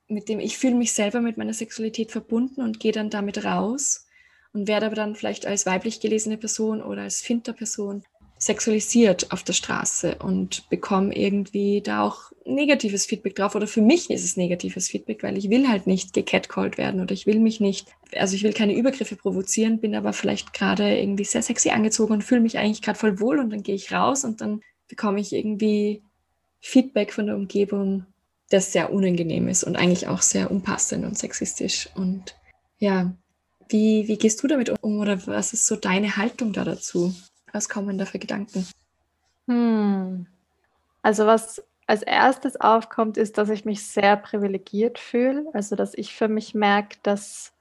mit dem ich fühle mich selber mit meiner Sexualität verbunden und gehe dann damit raus und werde aber dann vielleicht als weiblich gelesene Person oder als Finterperson sexualisiert auf der Straße und bekomme irgendwie da auch negatives Feedback drauf. Oder für mich ist es negatives Feedback, weil ich will halt nicht gecatcalled werden oder ich will mich nicht, also ich will keine Übergriffe provozieren, bin aber vielleicht gerade irgendwie sehr sexy angezogen und fühle mich eigentlich gerade voll wohl und dann gehe ich raus und dann bekomme ich irgendwie Feedback von der Umgebung, das sehr unangenehm ist und eigentlich auch sehr unpassend und sexistisch. Und ja, wie, wie gehst du damit um oder was ist so deine Haltung da dazu? Was kommen da für Gedanken? Hm. Also was als erstes aufkommt, ist, dass ich mich sehr privilegiert fühle. Also dass ich für mich merke, dass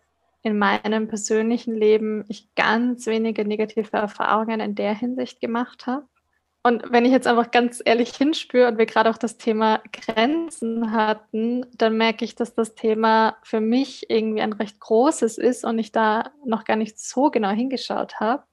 in meinem persönlichen Leben ich ganz wenige negative Erfahrungen in der Hinsicht gemacht habe. Und wenn ich jetzt einfach ganz ehrlich hinspüre und wir gerade auch das Thema Grenzen hatten, dann merke ich, dass das Thema für mich irgendwie ein recht großes ist und ich da noch gar nicht so genau hingeschaut habe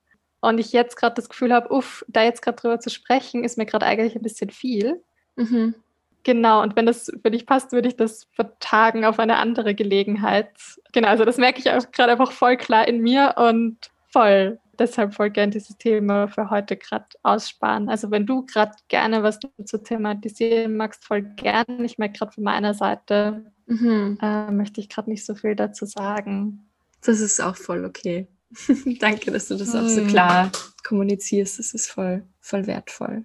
und ich jetzt gerade das Gefühl habe, uff, da jetzt gerade drüber zu sprechen, ist mir gerade eigentlich ein bisschen viel. Mhm. Genau, und wenn das für dich passt, würde ich das vertagen auf eine andere Gelegenheit. Genau, also das merke ich auch gerade einfach voll klar in mir und voll, deshalb voll gern dieses Thema für heute gerade aussparen. Also wenn du gerade gerne was dazu thematisieren magst, voll gern. Ich merke gerade von meiner Seite, mhm. äh, möchte ich gerade nicht so viel dazu sagen. Das ist auch voll okay. <laughs> Danke, dass du das hm. auch so hm. klar kommunizierst. Das ist voll, voll wertvoll.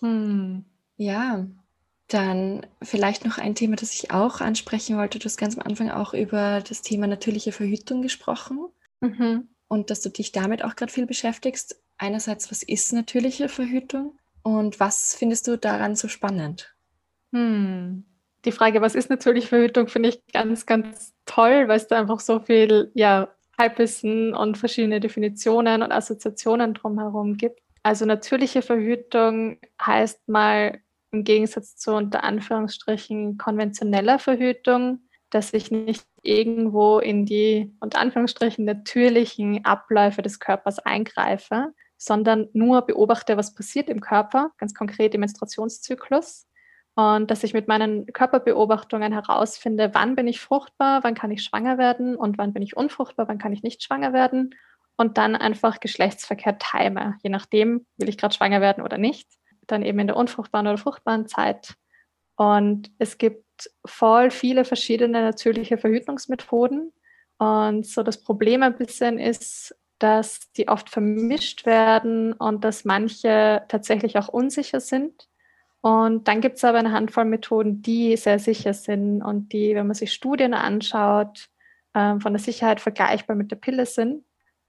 Hm. Ja, dann vielleicht noch ein Thema, das ich auch ansprechen wollte. Du hast ganz am Anfang auch über das Thema natürliche Verhütung gesprochen mhm. Und dass du dich damit auch gerade viel beschäftigst. Einerseits, was ist natürliche Verhütung und was findest du daran so spannend? Hm. Die Frage, was ist natürliche Verhütung, finde ich ganz, ganz toll, weil es da einfach so viel ja, Halbwissen und verschiedene Definitionen und Assoziationen drumherum gibt. Also natürliche Verhütung heißt mal im Gegensatz zu unter Anführungsstrichen konventioneller Verhütung, dass ich nicht irgendwo in die unter Anführungsstrichen natürlichen Abläufe des Körpers eingreife, sondern nur beobachte, was passiert im Körper, ganz konkret im Menstruationszyklus und dass ich mit meinen Körperbeobachtungen herausfinde, wann bin ich fruchtbar, wann kann ich schwanger werden und wann bin ich unfruchtbar, wann kann ich nicht schwanger werden und dann einfach Geschlechtsverkehr time, je nachdem, will ich gerade schwanger werden oder nicht, dann eben in der unfruchtbaren oder fruchtbaren Zeit. Und es gibt voll viele verschiedene natürliche Verhütungsmethoden. Und so das Problem ein bisschen ist, dass die oft vermischt werden und dass manche tatsächlich auch unsicher sind. Und dann gibt es aber eine Handvoll Methoden, die sehr sicher sind und die, wenn man sich Studien anschaut, äh, von der Sicherheit vergleichbar mit der Pille sind.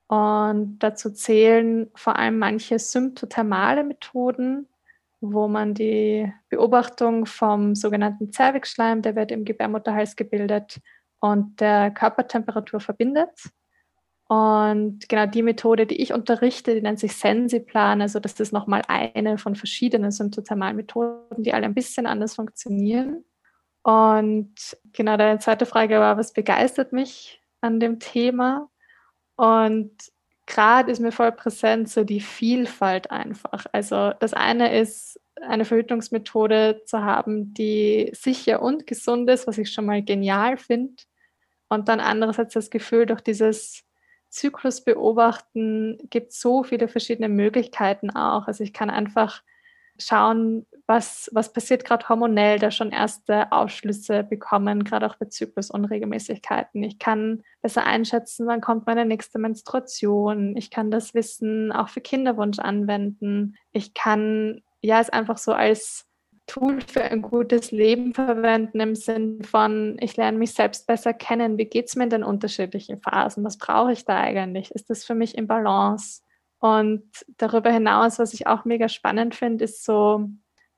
Und dazu zählen vor allem manche symptothermale Methoden, wo man die Beobachtung vom sogenannten Zervixschleim, der wird im Gebärmutterhals gebildet, und der Körpertemperatur verbindet. Und genau die Methode, die ich unterrichte, die nennt sich Sensiplan. Also das ist nochmal eine von verschiedenen symptothermalen Methoden, die alle ein bisschen anders funktionieren. Und genau deine zweite Frage war, was begeistert mich an dem Thema? Und gerade ist mir voll präsent so die Vielfalt einfach. Also das eine ist, eine Verhütungsmethode zu haben, die sicher und gesund ist, was ich schon mal genial finde. Und dann andererseits das Gefühl, durch dieses Zyklus beobachten gibt so viele verschiedene Möglichkeiten auch. Also ich kann einfach schauen, was, was passiert gerade hormonell, da schon erste Aufschlüsse bekommen, gerade auch bei Zyklusunregelmäßigkeiten. Ich kann besser einschätzen, wann kommt meine nächste Menstruation. Ich kann das Wissen auch für Kinderwunsch anwenden. Ich kann ja es einfach so als Tool für ein gutes Leben verwenden im Sinn von, ich lerne mich selbst besser kennen. Wie geht es mir in den unterschiedlichen Phasen? Was brauche ich da eigentlich? Ist das für mich im Balance? Und darüber hinaus, was ich auch mega spannend finde, ist so,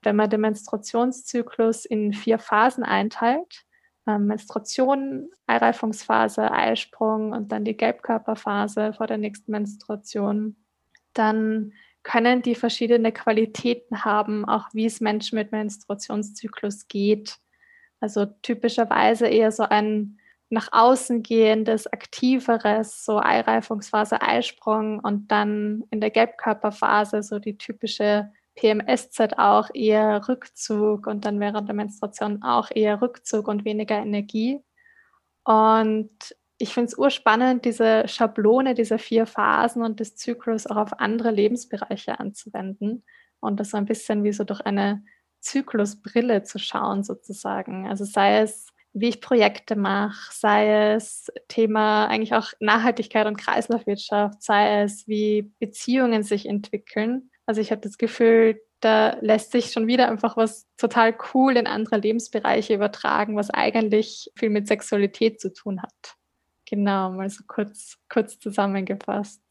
wenn man den Menstruationszyklus in vier Phasen einteilt, ähm, Menstruation, Eireifungsphase, Eisprung und dann die Gelbkörperphase vor der nächsten Menstruation, dann können die verschiedene Qualitäten haben, auch wie es Menschen mit Menstruationszyklus geht. Also typischerweise eher so ein nach außen gehendes, aktiveres, so Eireifungsphase, Eisprung und dann in der Gelbkörperphase so die typische PMS-Zeit auch eher Rückzug und dann während der Menstruation auch eher Rückzug und weniger Energie. Und ich finde es urspannend, diese Schablone dieser vier Phasen und des Zyklus auch auf andere Lebensbereiche anzuwenden und das so ein bisschen wie so durch eine Zyklusbrille zu schauen sozusagen. Also sei es, wie ich Projekte mache, sei es Thema eigentlich auch Nachhaltigkeit und Kreislaufwirtschaft, sei es, wie Beziehungen sich entwickeln. Also ich habe das Gefühl, da lässt sich schon wieder einfach was total cool in andere Lebensbereiche übertragen, was eigentlich viel mit Sexualität zu tun hat. Genau, mal so kurz, kurz zusammengefasst.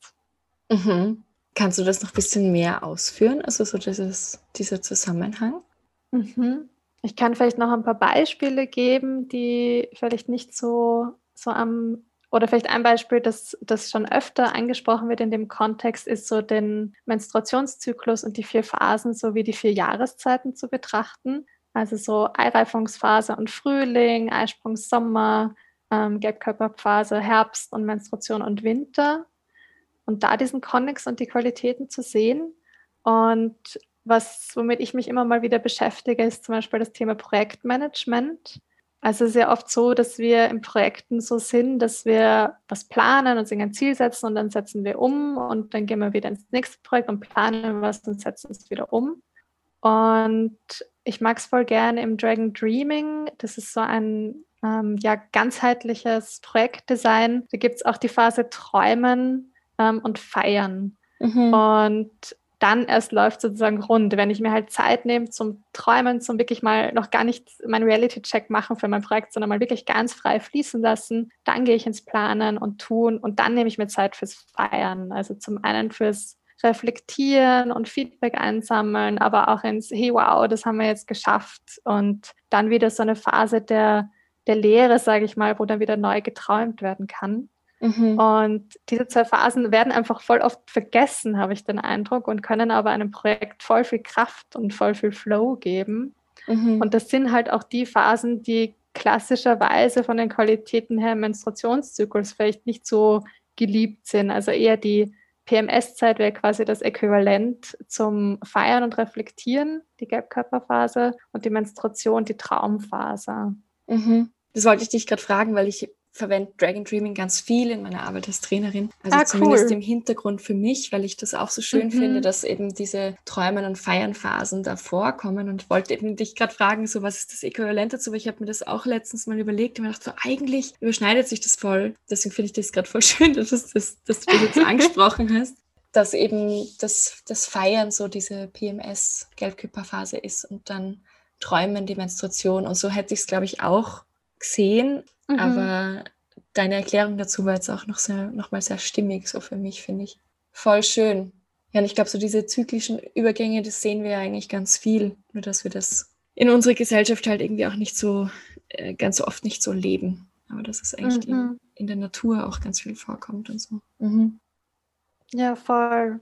Mhm. Kannst du das noch ein bisschen mehr ausführen? Also so dieses, dieser Zusammenhang? Mhm. Ich kann vielleicht noch ein paar Beispiele geben, die vielleicht nicht so, so am, oder vielleicht ein Beispiel, das, das schon öfter angesprochen wird in dem Kontext, ist so den Menstruationszyklus und die vier Phasen sowie die vier Jahreszeiten zu betrachten. Also so Eireifungsphase und Frühling, Eisprung, Sommer, ähm, Gelbkörperphase, Herbst und Menstruation und Winter. Und da diesen Konnex und die Qualitäten zu sehen. Und was, womit ich mich immer mal wieder beschäftige, ist zum Beispiel das Thema Projektmanagement. Also sehr oft so, dass wir in Projekten so sind, dass wir was planen und sich ein Ziel setzen und dann setzen wir um und dann gehen wir wieder ins nächste Projekt und planen was und setzen es wieder um. Und ich mag es voll gerne im Dragon Dreaming. Das ist so ein ähm, ja, ganzheitliches Projektdesign. Da gibt es auch die Phase Träumen ähm, und Feiern. Mhm. Und dann erst läuft sozusagen rund. Wenn ich mir halt Zeit nehme zum Träumen, zum wirklich mal noch gar nicht meinen Reality-Check machen für mein Projekt, sondern mal wirklich ganz frei fließen lassen, dann gehe ich ins Planen und tun und dann nehme ich mir Zeit fürs Feiern. Also zum einen fürs Reflektieren und Feedback einsammeln, aber auch ins, hey, wow, das haben wir jetzt geschafft. Und dann wieder so eine Phase der der Lehre, sage ich mal, wo dann wieder neu geträumt werden kann. Mhm. Und diese zwei Phasen werden einfach voll oft vergessen, habe ich den Eindruck, und können aber einem Projekt voll viel Kraft und voll viel Flow geben. Mhm. Und das sind halt auch die Phasen, die klassischerweise von den Qualitäten her im Menstruationszyklus vielleicht nicht so geliebt sind. Also eher die PMS-Zeit wäre quasi das Äquivalent zum Feiern und Reflektieren, die Gelbkörperphase, und die Menstruation, die Traumphase. Mhm. Das wollte ich dich gerade fragen, weil ich verwende Dragon Dreaming ganz viel in meiner Arbeit als Trainerin. Also ah, zumindest cool. im Hintergrund für mich, weil ich das auch so schön mhm. finde, dass eben diese Träumen und Feiernphasen da vorkommen und wollte eben dich gerade fragen, so was ist das Äquivalent dazu, weil ich habe mir das auch letztens mal überlegt und mir gedacht, so eigentlich überschneidet sich das voll. Deswegen finde ich das gerade voll <laughs> schön, dass, das, dass, dass du das jetzt <laughs> angesprochen hast dass eben das, das Feiern so diese PMS-Gelbkörperphase ist und dann Träumen die Menstruation. Und so hätte ich es, glaube ich, auch gesehen. Mhm. Aber deine Erklärung dazu war jetzt auch noch, sehr, noch mal sehr stimmig, so für mich, finde ich. Voll schön. Ja, und ich glaube, so diese zyklischen Übergänge, das sehen wir ja eigentlich ganz viel. Nur, dass wir das in unserer Gesellschaft halt irgendwie auch nicht so, äh, ganz oft nicht so leben. Aber dass es eigentlich mhm. in, in, der Natur auch ganz viel vorkommt und so. Mhm. Ja, voll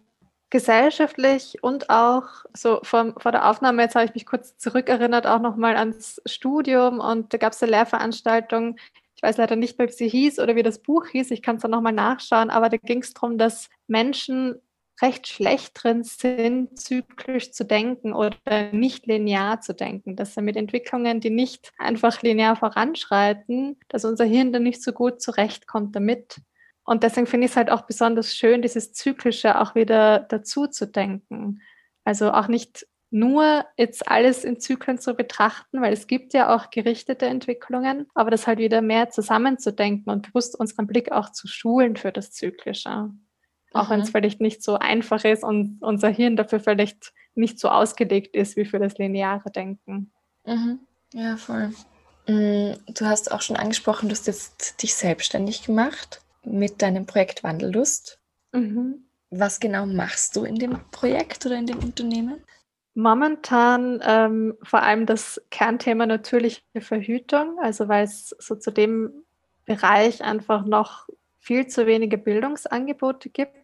gesellschaftlich und auch so vor, vor der Aufnahme, jetzt habe ich mich kurz zurückerinnert, auch nochmal ans Studium und da gab es eine Lehrveranstaltung, ich weiß leider nicht mehr, wie sie hieß oder wie das Buch hieß, ich kann es dann nochmal nachschauen, aber da ging es darum, dass Menschen recht schlecht drin sind, zyklisch zu denken oder nicht linear zu denken. Dass wir mit Entwicklungen, die nicht einfach linear voranschreiten, dass unser Hirn dann nicht so gut zurechtkommt damit. Und deswegen finde ich es halt auch besonders schön, dieses Zyklische auch wieder dazu zu denken. Also auch nicht nur jetzt alles in Zyklen zu betrachten, weil es gibt ja auch gerichtete Entwicklungen, aber das halt wieder mehr zusammenzudenken und bewusst unseren Blick auch zu schulen für das Zyklische. Auch wenn es vielleicht nicht so einfach ist und unser Hirn dafür vielleicht nicht so ausgelegt ist wie für das lineare Denken. Mhm. Ja, voll. Mm, du hast auch schon angesprochen, du hast jetzt dich selbstständig gemacht mit deinem Projekt Wandellust. Mhm. Was genau machst du in dem Projekt oder in dem Unternehmen? Momentan ähm, vor allem das Kernthema natürliche Verhütung, also weil es so zu dem Bereich einfach noch viel zu wenige Bildungsangebote gibt.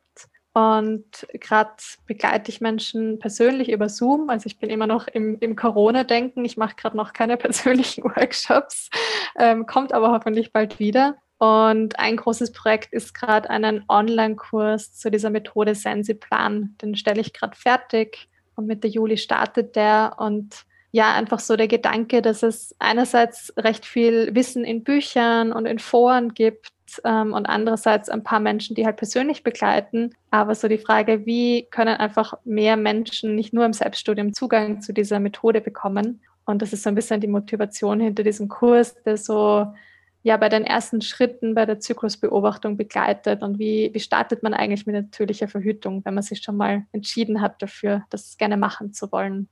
Und gerade begleite ich Menschen persönlich über Zoom. Also ich bin immer noch im, im Corona-Denken. Ich mache gerade noch keine <laughs> persönlichen Workshops, ähm, kommt aber hoffentlich bald wieder. Und ein großes Projekt ist gerade einen Online-Kurs zu dieser Methode Sensiplan. Den stelle ich gerade fertig und Mitte Juli startet der. Und ja, einfach so der Gedanke, dass es einerseits recht viel Wissen in Büchern und in Foren gibt ähm, und andererseits ein paar Menschen, die halt persönlich begleiten. Aber so die Frage, wie können einfach mehr Menschen nicht nur im Selbststudium Zugang zu dieser Methode bekommen? Und das ist so ein bisschen die Motivation hinter diesem Kurs, der so ja bei den ersten Schritten bei der Zyklusbeobachtung begleitet und wie, wie startet man eigentlich mit natürlicher Verhütung, wenn man sich schon mal entschieden hat dafür, das gerne machen zu wollen.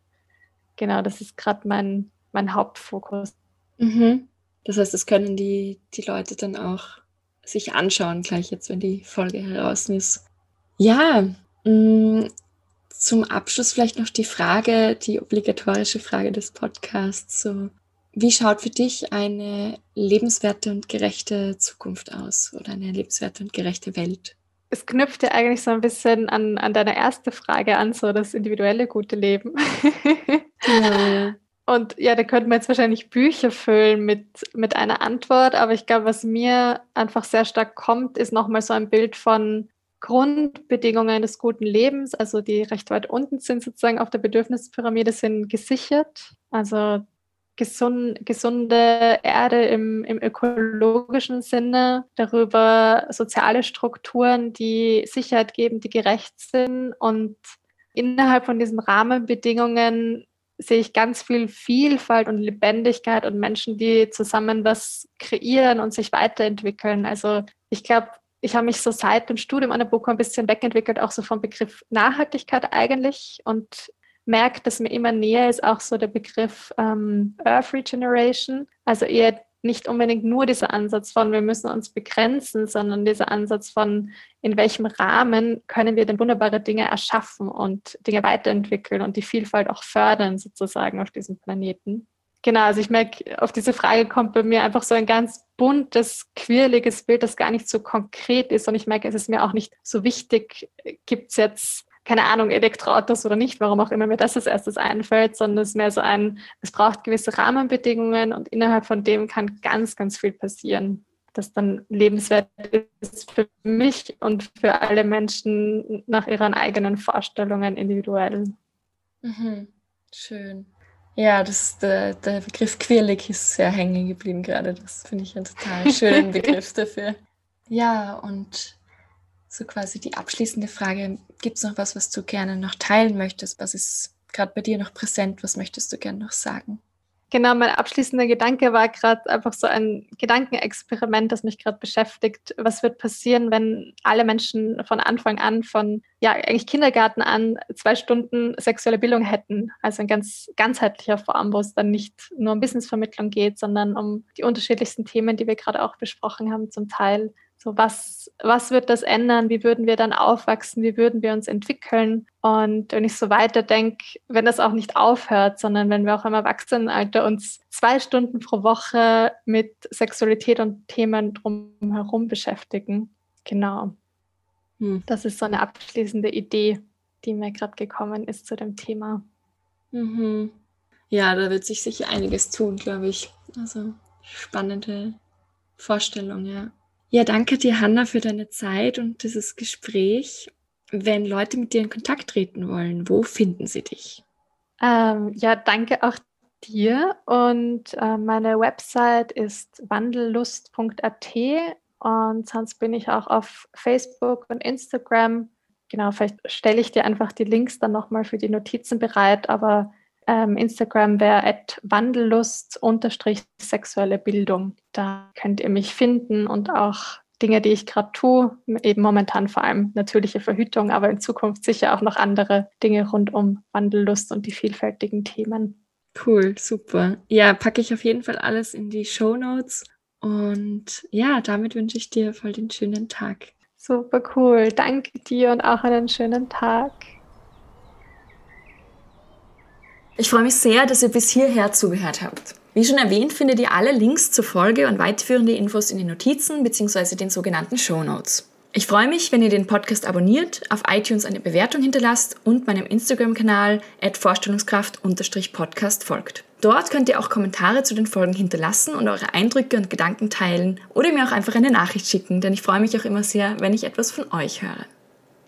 Genau, das ist gerade mein, mein Hauptfokus. Mhm. Das heißt, das können die, die Leute dann auch sich anschauen, gleich jetzt, wenn die Folge heraus ist. Ja, mh, mm, zum Abschluss vielleicht noch die Frage, die obligatorische Frage des Podcasts. So, wie schaut für dich eine lebenswerte und gerechte Zukunft aus oder eine lebenswerte und gerechte Welt? Es knüpft ja eigentlich so ein bisschen an, an deine erste Frage an, so das individuelle gute Leben. <laughs> genau. Und ja, da könnten wir jetzt wahrscheinlich Bücher füllen mit, mit einer Antwort, aber ich glaube, was mir einfach sehr stark kommt, ist nochmal so ein Bild von Grundbedingungen des guten Lebens, also die recht weit unten sind sozusagen auf der Bedürfnispyramide, sind gesichert. Also gesund, gesunde Erde im, im ökologischen Sinne, darüber soziale Strukturen, die Sicherheit geben, die gerecht sind. Und innerhalb von diesen Rahmenbedingungen sehe ich ganz viel Vielfalt und Lebendigkeit und Menschen, die zusammen was kreieren und sich weiterentwickeln. Also ich glaube, ich habe mich so seit dem Studium an der BOKU ein bisschen wegentwickelt, auch so vom Begriff Nachhaltigkeit eigentlich und merkt, dass mir immer näher ist auch so der Begriff ähm, Earth Regeneration. Also eher nicht unbedingt nur dieser Ansatz von, wir müssen uns begrenzen, sondern dieser Ansatz von, in welchem Rahmen können wir denn wunderbare Dinge erschaffen und Dinge weiterentwickeln und die Vielfalt auch fördern sozusagen auf diesem Planeten. Genau, also ich merke, auf diese Frage kommt bei mir einfach so ein ganz buntes, quirliges Bild, das gar nicht so konkret ist. Und ich merke, es ist mir auch nicht so wichtig, gibt es jetzt keine Ahnung, Elektroautos oder nicht, warum auch immer mir das als erstes einfällt, sondern es ist mehr so ein, es braucht gewisse Rahmenbedingungen und innerhalb von dem kann ganz, ganz viel passieren, das dann lebenswert ist für mich und für alle Menschen nach ihren eigenen Vorstellungen individuell. Mhm. Schön. Ja, das, der, der Begriff quirlig ist sehr hängen geblieben gerade. Das finde ich einen total <laughs> schönen Begriff dafür. Ja, und so quasi die abschließende Frage. Gibt es noch was, was du gerne noch teilen möchtest? Was ist gerade bei dir noch präsent? Was möchtest du gerne noch sagen? Genau, mein abschließender Gedanke war gerade einfach so ein Gedankenexperiment, das mich gerade beschäftigt. Was wird passieren, wenn alle Menschen von Anfang an, von ja eigentlich Kindergarten an, zwei Stunden sexuelle Bildung hätten? Also in ganz ganzheitlicher Form, wo es dann nicht nur um Businessvermittlung geht, sondern um die unterschiedlichsten Themen, die wir gerade auch besprochen haben, zum Teil so, was, was wird das ändern? Wie würden wir dann aufwachsen? Wie würden wir uns entwickeln? Und wenn ich so weiterdenke, wenn das auch nicht aufhört, sondern wenn wir auch im Erwachsenenalter uns zwei Stunden pro Woche mit Sexualität und Themen drumherum beschäftigen. Genau. Hm. Das ist so eine abschließende Idee, die mir gerade gekommen ist zu dem Thema. Mhm. Ja, da wird sich sicher einiges tun, glaube ich. Also spannende Vorstellung, ja. Ja, danke dir, Hanna, für deine Zeit und dieses Gespräch. Wenn Leute mit dir in Kontakt treten wollen, wo finden sie dich? Ähm, ja, danke auch dir. Und äh, meine Website ist wandellust.at und sonst bin ich auch auf Facebook und Instagram. Genau, vielleicht stelle ich dir einfach die Links dann nochmal für die Notizen bereit, aber Instagram wäre wandellust-sexuelle Bildung. Da könnt ihr mich finden und auch Dinge, die ich gerade tue, eben momentan vor allem natürliche Verhütung, aber in Zukunft sicher auch noch andere Dinge rund um Wandellust und die vielfältigen Themen. Cool, super. Ja, packe ich auf jeden Fall alles in die Show Notes. Und ja, damit wünsche ich dir voll den schönen Tag. Super cool. Danke dir und auch einen schönen Tag. Ich freue mich sehr, dass ihr bis hierher zugehört habt. Wie schon erwähnt, findet ihr alle Links zur Folge und weiterführende Infos in den Notizen bzw. den sogenannten Show Notes. Ich freue mich, wenn ihr den Podcast abonniert, auf iTunes eine Bewertung hinterlasst und meinem Instagram-Kanal vorstellungskraft-podcast folgt. Dort könnt ihr auch Kommentare zu den Folgen hinterlassen und eure Eindrücke und Gedanken teilen oder mir auch einfach eine Nachricht schicken, denn ich freue mich auch immer sehr, wenn ich etwas von euch höre.